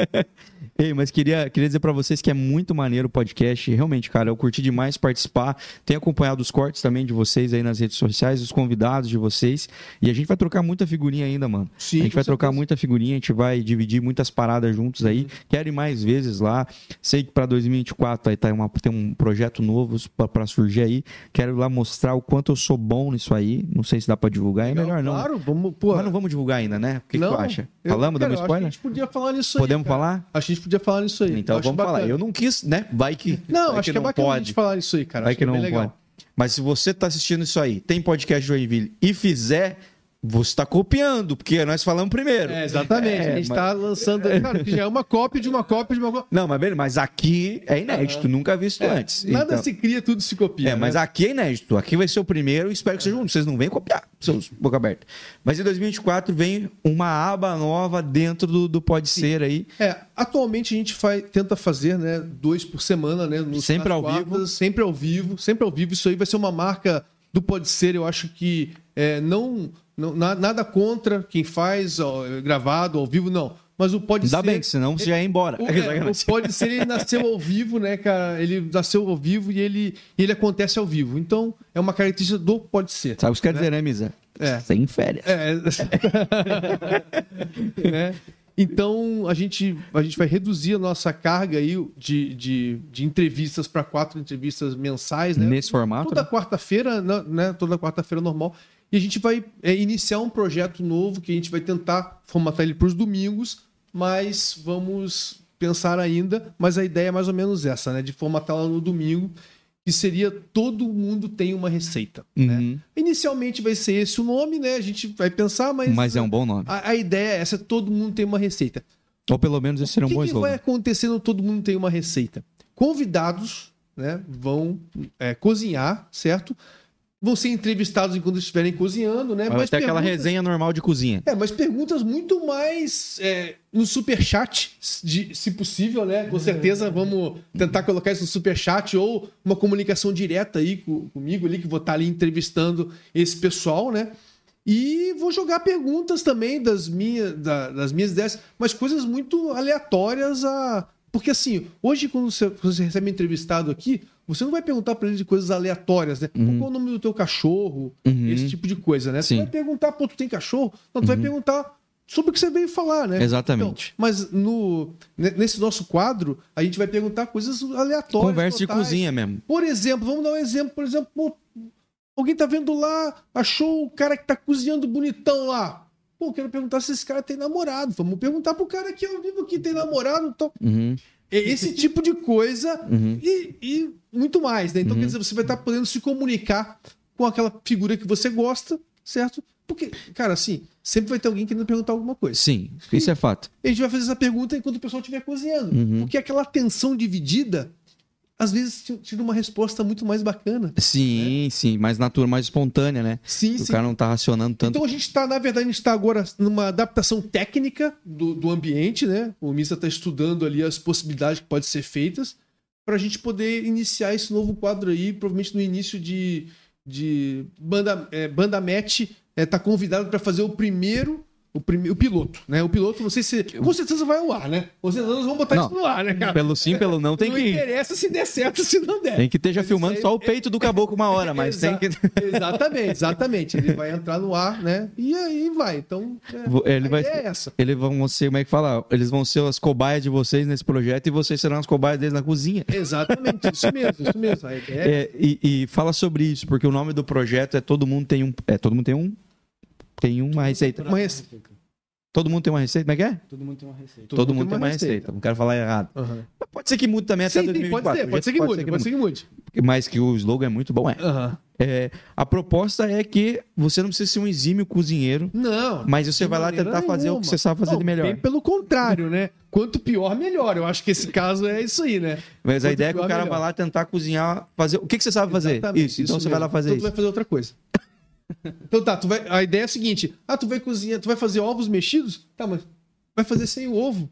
Ei, mas queria, queria dizer para vocês que é muito maneiro o podcast. Realmente, cara, eu curti demais participar. Tenho acompanhado os cortes também de vocês aí nas redes sociais, os convidados de vocês. E a gente vai trocar muita figurinha ainda, mano. Sim, a gente vai certeza. trocar muita figurinha, a gente vai dividir muitas paradas juntos aí. Uhum. Quero ir mais vezes lá. Sei que para 2024 aí tá uma, tem um projeto novo para surgir aí. Quero lá mostrar o quanto eu sou bom nisso aí. Não sei se dá para divulgar. É melhor não. Claro, vamos. Pô, mas não vamos divulgar ainda, né? O que, não, que tu acha? Falamos, damos spoiler? a gente podia falar nisso aí. Podemos cara. falar? A gente podia falar nisso aí. Então vamos bacana. falar. Eu não quis, né? Vai que. Não, vai acho que, que, não é bacana pode. a gente falar isso aí, cara. Vai acho que, que não é legal. pode. Mas se você tá assistindo isso aí, tem podcast Joinville e fizer você está copiando, porque nós falamos primeiro. É, exatamente. É, a gente está mas... lançando. Cara, que já é uma cópia de uma cópia de uma cópia. Não, mas, mas aqui é inédito, uhum. nunca visto é, antes. Nada então... se cria, tudo se copia. É, né? mas aqui é inédito. Aqui vai ser o primeiro. Espero que seja um. Vocês não venham copiar, seus boca aberta. Mas em 2024 vem uma aba nova dentro do, do Pode Sim. Ser aí. É, atualmente a gente faz, tenta fazer, né, dois por semana, né? Sempre ao quartas, vivo. Sempre ao vivo, sempre ao vivo. Isso aí vai ser uma marca do Pode Ser. Eu acho que é, não não, nada contra quem faz ó, gravado, ao vivo, não. mas o pode Ainda ser. bem, senão você já ia embora. O, é, o pode ser ele nasceu ao vivo, né, cara? Ele nasceu ao vivo e ele, ele acontece ao vivo. Então, é uma característica do pode ser. Sabe o que quer dizer, né, Misa? É. Sem férias. É. né? Então, a gente, a gente vai reduzir a nossa carga aí de, de, de entrevistas para quatro entrevistas mensais, né? Nesse formato? Toda né? quarta-feira, né? Toda quarta-feira normal. E a gente vai é, iniciar um projeto novo que a gente vai tentar formatar ele para os domingos, mas vamos pensar ainda. Mas a ideia é mais ou menos essa, né? De formatá-la no domingo, que seria todo mundo tem uma receita. Né? Uhum. Inicialmente vai ser esse o nome, né? A gente vai pensar, mas. Mas é um bom nome. A, a ideia é essa: todo mundo tem uma receita. Ou pelo menos esse seria um o que bom que slogan. vai acontecer no Todo Mundo Tem Uma Receita? Convidados né, vão é, cozinhar, certo? Vão ser entrevistados enquanto estiverem cozinhando, né? Vai ter aquela resenha normal de cozinha. É, mas perguntas muito mais é, no superchat, de- se possível, né? Com certeza vamos tentar colocar isso no superchat ou uma comunicação direta aí com- comigo ali, que vou estar ali entrevistando esse pessoal, né? E vou jogar perguntas também das minhas, da- das minhas ideias, mas coisas muito aleatórias a. Porque assim, hoje quando você, quando você recebe um entrevistado aqui, você não vai perguntar para ele de coisas aleatórias, né? Pô, Qual é o nome do teu cachorro? Uhum. Esse tipo de coisa, né? Sim. Você vai perguntar, pô, tu tem cachorro? Não, tu vai perguntar sobre o que você veio falar, né? Exatamente. Então, mas no, ne- nesse nosso quadro, a gente vai perguntar coisas aleatórias. Conversa de totais. cozinha mesmo. Por exemplo, vamos dar um exemplo. Por exemplo, alguém tá vendo lá, achou o cara que tá cozinhando bonitão lá. Pô, quero perguntar se esse cara tem namorado. Vamos perguntar pro cara que ao vivo que tem namorado. Então, Uhum. É esse tipo de coisa Uhum. e, e muito mais, né? Então, quer dizer, você vai estar podendo se comunicar com aquela figura que você gosta, certo? Porque, cara, assim, sempre vai ter alguém querendo perguntar alguma coisa. Sim, isso é fato. E a gente vai fazer essa pergunta enquanto o pessoal estiver cozinhando. Uhum. Porque aquela atenção dividida, às vezes, tira uma resposta muito mais bacana. Sim, sim, mais natural, mais espontânea, né? Sim, O sim. cara não tá racionando tanto. Então a gente está, na verdade, a gente está agora numa adaptação técnica do, do ambiente, né? O Misa está estudando ali as possibilidades que podem ser feitas para a gente poder iniciar esse novo quadro aí, provavelmente no início de, de banda, é, banda match está convidado para fazer o primeiro o, prime... o piloto, né? O piloto, não sei se. Com certeza vai ao ar, né? Com certeza vamos botar Não. isso no ar, né, cara? Pelo sim, pelo não, tem não que ir. interessa se der certo se não der. Tem que esteja Mas filmando só o peito do caboclo uma hora, mas tem Exa- que. Exatamente, exatamente. Ele vai entrar no ar, né? E aí vai. Então, é, ele vai- é essa. Eles vão ser, como é que fala? Eles vão ser as cobaias de vocês nesse projeto e vocês serão as cobaias deles na cozinha. Exatamente, isso mesmo, isso mesmo. A ideia é... É, e, e fala sobre isso, porque o nome do projeto é Todo Mundo Tem Um. É, todo mundo tem um. Tem uma receita. Uma rece- Todo mundo tem uma receita, como é que é? Todo mundo tem uma receita. Todo, mundo tem uma receita. Não quero falar errado. Mas pode ser que mude também até Sim, sim, 2024. pode ser, pode ser que mude, pode ser que mude. mude. Mas que o slogan é muito bom, é. Aham. É, a proposta é que você não precisa ser um exímio cozinheiro, Não. mas você vai lá tentar fazer o nenhuma. que você sabe fazer Não, de melhor. Bem pelo contrário, né? Quanto pior, melhor. Eu acho que esse caso é isso aí, né? Mas a Quanto ideia é que o pior, cara melhor. vai lá tentar cozinhar, fazer. O que, que você sabe fazer? Exatamente, isso, então você vai mesmo. lá fazer então isso. vai fazer outra coisa. Então tá, tu vai... a ideia é a seguinte: ah, tu vai cozinhar, tu vai fazer ovos mexidos? Tá, mas vai fazer sem o ovo.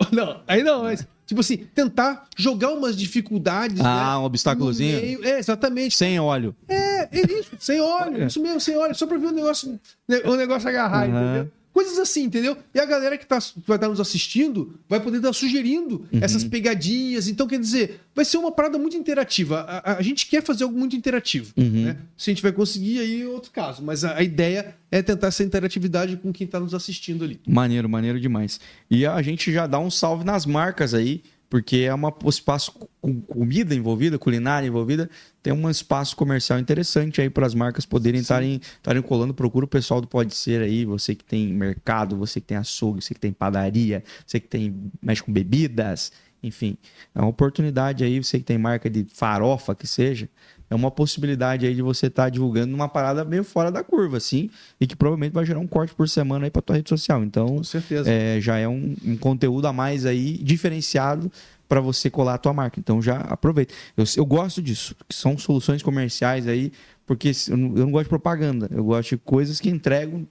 Não, aí não, mas tipo assim, tentar jogar umas dificuldades. Ah, né, um obstáculozinho? meio. É, exatamente. Sem óleo. É, é isso, sem óleo, É. isso mesmo, sem óleo, só pra ver o negócio, o negócio agarrar, Aham. entendeu? Coisas assim, entendeu? E a galera que, tá, vai estar nos assistindo vai poder estar sugerindo Uhum. essas pegadinhas. Então, quer dizer, vai ser uma parada muito interativa. A, a- a gente quer fazer algo muito interativo. Uhum. Né? Se a gente vai conseguir, aí é outro caso. Mas a, a ideia é tentar essa interatividade com quem está nos assistindo ali. Maneiro, maneiro demais. E a gente já dá um salve nas marcas aí, porque é uma, um espaço com comida envolvida, culinária envolvida, tem um espaço comercial interessante aí para as marcas poderem estarem estarem colando. Procura o pessoal do Pode Ser aí, você que tem mercado, você que tem açougue, você que tem padaria, você que tem mexe com bebidas, enfim. É uma oportunidade aí, você que tem marca de farofa que seja, é uma possibilidade aí de você estar divulgando uma parada meio fora da curva, assim, e que provavelmente vai gerar um corte por semana aí para tua rede social. Então, Com certeza. é, já é um, um conteúdo a mais aí diferenciado para você colar a tua marca. Então já aproveita. Eu, eu gosto disso, que são soluções comerciais aí, porque eu não, eu não gosto de propaganda. Eu gosto de coisas que entregam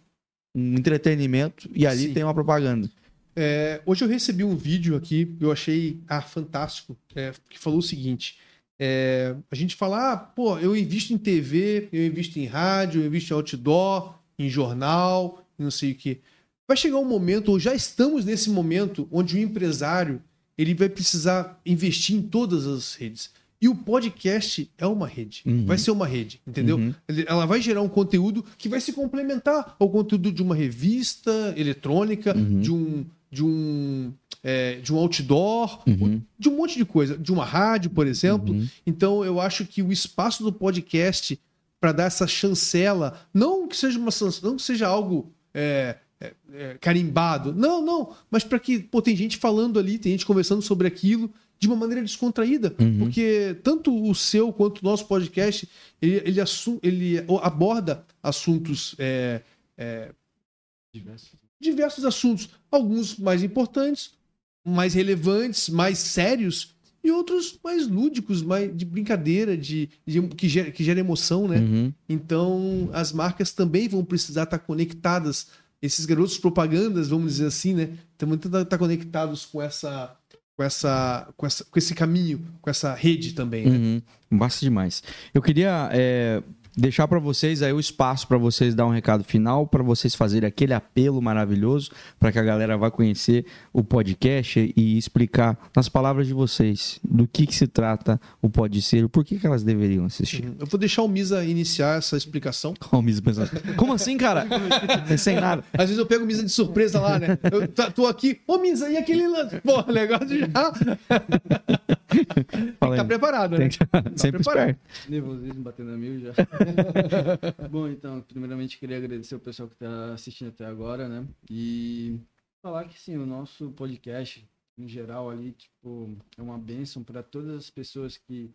um entretenimento e ali Sim. tem uma propaganda. É, hoje eu recebi um vídeo aqui, eu achei ah, fantástico, é, que falou o seguinte: é, a gente fala, ah, pô, eu invisto em TV, eu invisto em rádio, eu invisto em outdoor, em jornal, não sei o quê. vai chegar um momento, ou já estamos nesse momento, onde o empresário ele vai precisar investir em todas as redes. E o podcast é uma rede. Uhum. Vai ser uma rede, entendeu? Uhum. Ela vai gerar um conteúdo que vai se complementar ao conteúdo de uma revista eletrônica, uhum. de um. De um, é, de um outdoor, uhum. de um monte de coisa, de uma rádio, por exemplo. Uhum. Então, eu acho que o espaço do podcast para dar essa chancela, não que seja uma não que seja algo é, é, é, carimbado, não, não, mas para que pô, tem gente falando ali, tem gente conversando sobre aquilo de uma maneira descontraída, uhum. porque tanto o seu quanto o nosso podcast ele, ele, ele aborda assuntos é, é, diversos. diversos assuntos, alguns mais importantes, mais relevantes, mais sérios e outros mais lúdicos, mais de brincadeira, de, de que, gera, que gera emoção, né? Uhum. Então as marcas também vão precisar estar conectadas. Esses garotos propagandas, vamos dizer assim, né? Também estar conectados com essa com essa, com essa, com esse caminho, com essa rede também. Né? Uhum. Basta demais. Eu queria é, deixar para vocês aí o espaço para vocês dar um recado final, para vocês fazerem aquele apelo maravilhoso, para que a galera vá conhecer o podcast e explicar nas palavras de vocês do que, que se trata o Pode Ser, por que, que elas deveriam assistir. Eu vou deixar o Misa iniciar essa explicação. o Misa pensando, como assim, cara? Sem nada. Às vezes eu pego o Misa de surpresa lá, né? Eu tô aqui, ô Misa, e aquele lance? Pô, negócio já. Tem que estar tá preparado, né? Que... Tá Sempre preparado. esperto. Nervosismo batendo a mil já. Bom, então, primeiramente queria agradecer o pessoal que está assistindo até agora, né? E falar que sim, o nosso podcast, em geral, ali, tipo, é uma bênção para todas as pessoas que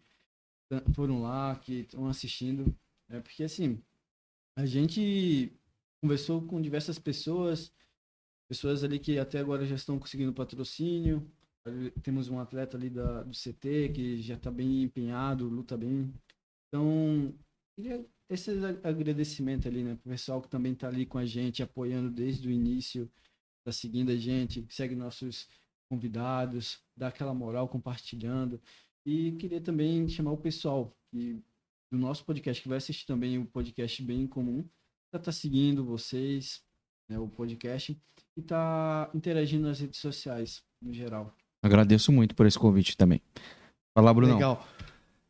foram lá, que estão assistindo. É porque assim, a gente conversou com diversas pessoas, pessoas ali que até agora já estão conseguindo patrocínio. Temos um atleta ali da, do CT que já está bem empenhado, luta bem. Então, esse agradecimento ali, né, pro pessoal que também tá ali com a gente, apoiando desde o início, tá seguindo a gente, segue nossos convidados, dá aquela moral compartilhando. E queria também chamar o pessoal que, do nosso podcast, que vai assistir também o podcast Bem Comum, tá, tá seguindo vocês, né, o podcast, e tá interagindo nas redes sociais, no geral. Agradeço muito por esse convite também. Fala, Bruno. Legal.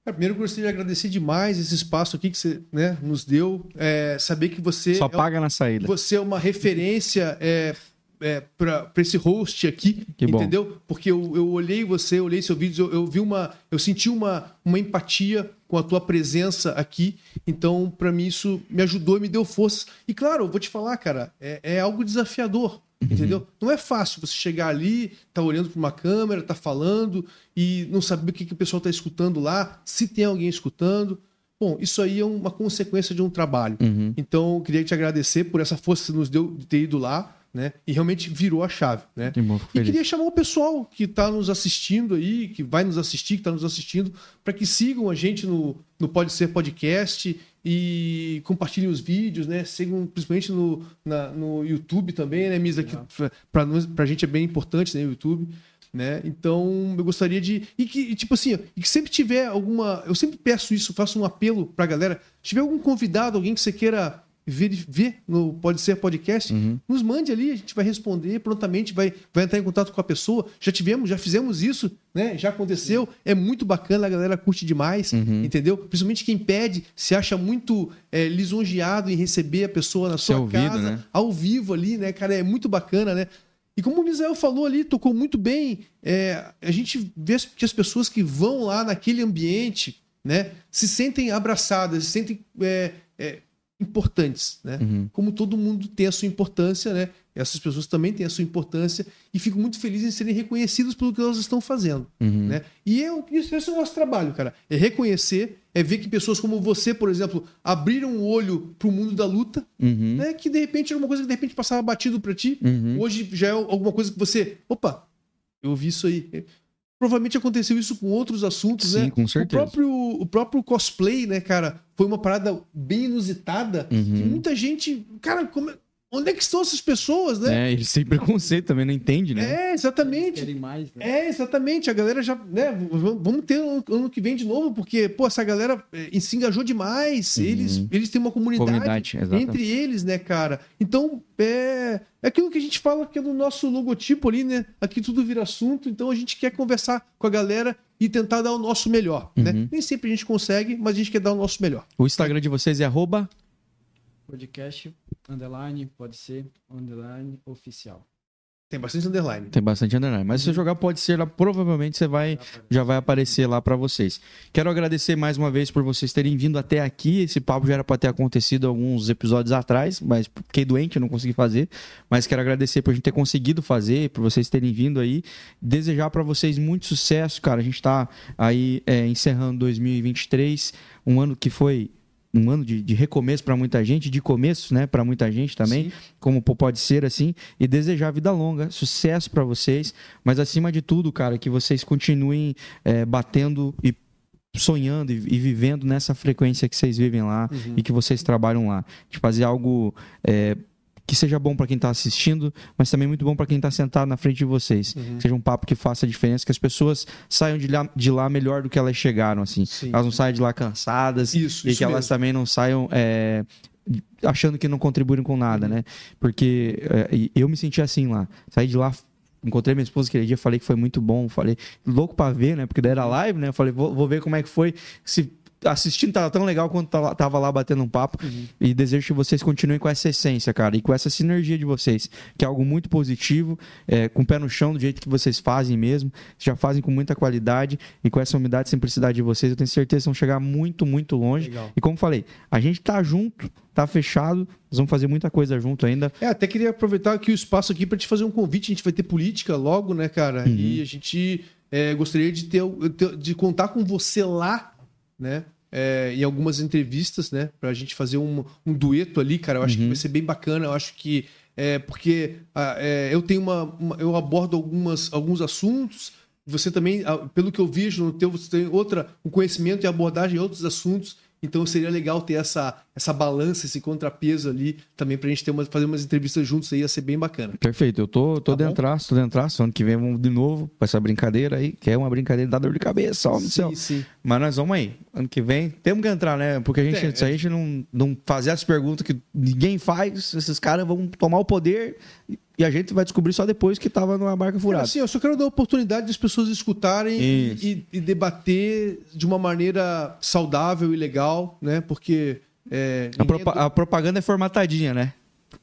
É, primeiro, gostaria de agradecer demais esse espaço aqui que você né, nos deu. É, saber que você. Só paga é, na saída. Você é uma referência é, é, para esse host aqui, que entendeu? Bom. Porque eu, eu olhei você, eu olhei seu vídeo, eu, eu, vi uma. Eu senti uma, uma empatia com a tua presença aqui. Então, para mim, isso me ajudou e me deu forças. E claro, eu vou te falar, cara, é, é algo desafiador. Uhum. Entendeu? Não é fácil você chegar ali, tá olhando para uma câmera, tá falando e não saber o que, que o pessoal tá escutando lá, se tem alguém escutando. Bom, isso aí é uma consequência de um trabalho. Uhum. Então, queria te agradecer por essa força que você nos deu de ter ido lá, né? E realmente virou a chave, né? Bom, e queria chamar o pessoal que está nos assistindo aí, que vai nos assistir, que está nos assistindo, para que sigam a gente no, no Pode Ser Podcast e compartilhem os vídeos, né? Sigam principalmente no, na, no YouTube também, né, Misa? Que para a gente é bem importante, né? O YouTube. Né? Então, eu gostaria de. E que, tipo assim, e que sempre tiver alguma. Eu sempre peço isso, faço um apelo pra galera. Se tiver algum convidado, alguém que você queira ver, ver no Pode Ser Podcast, uhum. nos mande ali, a gente vai responder prontamente, vai, vai entrar em contato com a pessoa. Já tivemos, já fizemos isso, né? Já aconteceu, é muito bacana, a galera curte demais, uhum. entendeu? Principalmente quem pede, se acha muito é, lisonjeado em receber a pessoa na sua ouvido, casa, né? ao vivo ali, né, cara? É muito bacana, né? E como o Misael falou ali, tocou muito bem, é, a gente vê que as pessoas que vão lá naquele ambiente, né, se sentem abraçadas, se sentem é, é, importantes, né? Uhum. Como todo mundo tem a sua importância, né? Essas pessoas também têm a sua importância e fico muito feliz em serem reconhecidas pelo que elas estão fazendo, uhum. né? E é, isso, esse é o nosso trabalho, cara. É reconhecer, é ver que pessoas como você, por exemplo, abriram o olho para o mundo da luta, uhum. né? Que de repente era uma coisa que de repente passava batido para ti. Uhum. Hoje já é alguma coisa que você, opa, eu vi isso aí. Provavelmente aconteceu isso com outros assuntos, Sim, né? com certeza. O próprio, o próprio cosplay, né, cara, foi uma parada bem inusitada. Uhum. Que muita gente. Cara, como, é, Onde é que estão essas pessoas, né? É, eles têm preconceito também, não entende, né? É, exatamente. Querem mais, né? É, exatamente. A galera já, né? Vamos ter ano, ano que vem de novo, porque, pô, essa galera eh, se engajou demais. Uhum. Eles, eles têm uma comunidade, Comunidade, exatamente. entre eles, né, cara? Então, é, é aquilo que a gente fala que é no nosso logotipo ali, né? Aqui tudo vira assunto, então a gente quer conversar com a galera e tentar dar o nosso melhor, né? Uhum. Nem sempre a gente consegue, mas a gente quer dar o nosso melhor. O Instagram de vocês é arroba Podcast, underline, pode ser, underline, oficial. Tem bastante underline. Tem bastante underline. Mas se você jogar pode ser lá, provavelmente você vai já vai aparecer lá pra vocês. Quero agradecer mais uma vez por vocês terem vindo até aqui. Esse papo já era pra ter acontecido alguns episódios atrás, mas fiquei doente, eu não consegui fazer. Mas quero agradecer por a gente ter conseguido fazer, por vocês terem vindo aí. Desejar pra vocês muito sucesso, cara. A gente tá aí é, encerrando 2023, um ano que foi um ano de, de recomeço pra muita gente, de começo, né, Pra muita gente também Sim. como pode ser assim, e desejar vida longa, sucesso pra vocês, mas acima de tudo, cara, que vocês continuem é, batendo e sonhando e, e vivendo nessa frequência que vocês vivem lá Uhum. e que vocês trabalham lá, de fazer algo é, que seja bom pra quem tá assistindo, mas também muito bom pra quem tá sentado na frente de vocês, Uhum. seja um papo que faça a diferença, que as pessoas saiam de lá, de lá melhor do que elas chegaram, assim, Sim. elas não saiam de lá cansadas, Isso, e isso que elas mesmo. também não saiam é, achando que não contribuem com nada, né? Porque é, eu me senti assim lá. Saí de lá, encontrei minha esposa aquele dia, falei que foi muito bom, falei, louco pra ver, né? Porque daí era live, né? Eu falei, vou, vou ver como é que foi. Se assistindo tava tão legal quanto tava, lá batendo um papo. E desejo que vocês continuem com essa essência, cara, e com essa sinergia de vocês, que é algo muito positivo, é, com o pé no chão, do jeito que vocês fazem mesmo, já fazem com muita qualidade, e com essa humildade e simplicidade de vocês, eu tenho certeza que vão chegar muito, muito longe. Legal. E como falei, a gente tá junto, tá fechado, nós vamos fazer muita coisa junto ainda. É, até queria aproveitar aqui o espaço aqui para te fazer um convite. A gente vai ter política logo, né, cara? Uhum. E a gente é, gostaria de ter- de contar com você lá, né? É, em algumas entrevistas, né? Pra gente fazer um, um dueto ali, cara. Eu acho que Uhum. vai ser bem bacana. Eu acho que é porque ah, é, eu tenho uma, uma- eu abordo algumas, alguns assuntos. Você também, ah, pelo que eu vejo no teu, você tem outra, um conhecimento e abordagem em outros assuntos. Então seria legal ter essa, essa balança, esse contrapeso ali também pra gente ter uma, fazer umas entrevistas juntos aí, ia ser bem bacana. Perfeito, eu tô, tô Tá dentro, tô dentro. Ano que vem vamos de novo pra essa brincadeira aí, que é uma brincadeira da dor de cabeça, homem do céu. sim. Mas nós vamos aí. Ano que vem temos que entrar, né? Porque a gente, É, se a gente não, não fazer as perguntas que ninguém faz, esses caras vão tomar o poder e- e a gente vai descobrir só depois que tava numa barca Cara, furada. assim, eu só quero dar a oportunidade das pessoas escutarem e, e- debater de uma maneira saudável e legal, né? Porque. É, a, ninguém é propa- a propaganda é formatadinha, né?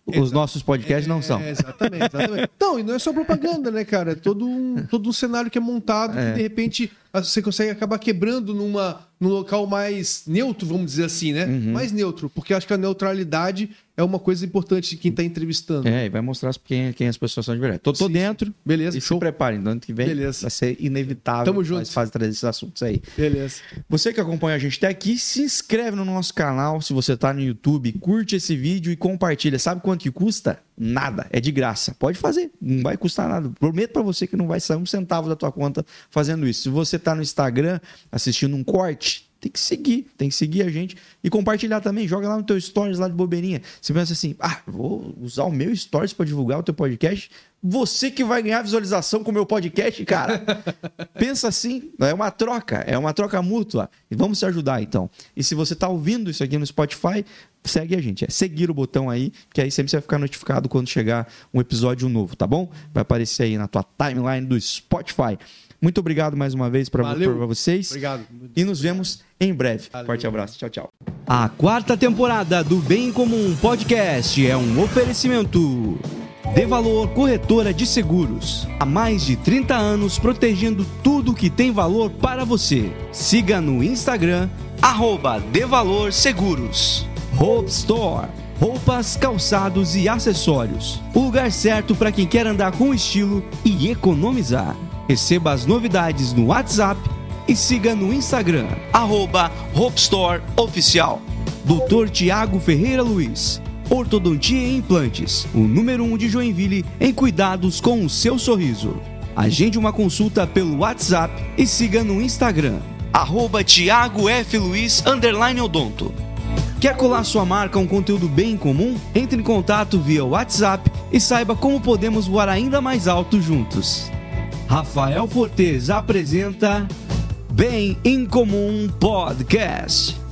Os Exato. nossos podcasts não são. É, exatamente, exatamente. Não, e não é só propaganda, né, cara? É todo um, todo um cenário que é montado É. que, de repente, você consegue acabar quebrando numa, num local mais neutro, vamos dizer assim, né? Uhum. Mais neutro, porque acho que a neutralidade é uma coisa importante de quem tá entrevistando. É, e vai mostrar quem, quem as pessoas são de verdade. Tô, tô Sim, dentro Beleza, e se show. preparem. No ano que vem Beleza. vai ser inevitável. Tamo junto. Faz trazer esses assuntos aí. Beleza. Você que acompanha a gente até aqui, se inscreve no nosso canal se você tá no YouTube, curte esse vídeo e compartilha. Sabe quanto que custa? Nada, é de graça. Pode fazer, não vai custar nada. Prometo pra você que não vai sair um centavo da tua conta fazendo isso. Se você tá no Instagram assistindo um corte, tem que seguir, tem que seguir a gente e compartilhar também. Joga lá no teu stories lá de bobeirinha. Você pensa assim: "Ah, vou usar o meu stories pra divulgar o teu podcast". Você que vai ganhar visualização com o meu podcast, cara. Pensa assim, é uma troca, é uma troca mútua. E vamos se ajudar então. E se você tá ouvindo isso aqui no Spotify, segue a gente. É seguir o botão aí, que aí sempre você vai ficar notificado quando chegar um episódio novo, tá bom? Vai aparecer aí na tua timeline do Spotify. Muito obrigado mais uma vez para vocês. Obrigado. E nos vemos em breve. Valeu. Forte abraço. Tchau, tchau. A quarta temporada do Bem Comum Podcast é um oferecimento. De Valor Corretora de Seguros. Há mais de 30 anos protegendo tudo que tem valor para você. Siga no Instagram, arroba De Valor Seguros. Hope Store. Roupas, calçados e acessórios. O lugar certo para quem quer andar com estilo e economizar. Receba as novidades no WhatsApp e siga no Instagram, arroba Hope Store Oficial. Tiago Ferreira Luiz, Ortodontia e Implantes, o número 1 um de Joinville em cuidados com o seu sorriso. Agende uma consulta pelo WhatsApp e siga no Instagram, arroba Tiago F. Luiz, underline odonto. Quer colar sua marca a um conteúdo bem comum? Entre em contato via WhatsApp e saiba como podemos voar ainda mais alto juntos. Rafael Fortes apresenta Bem em Comum Podcast.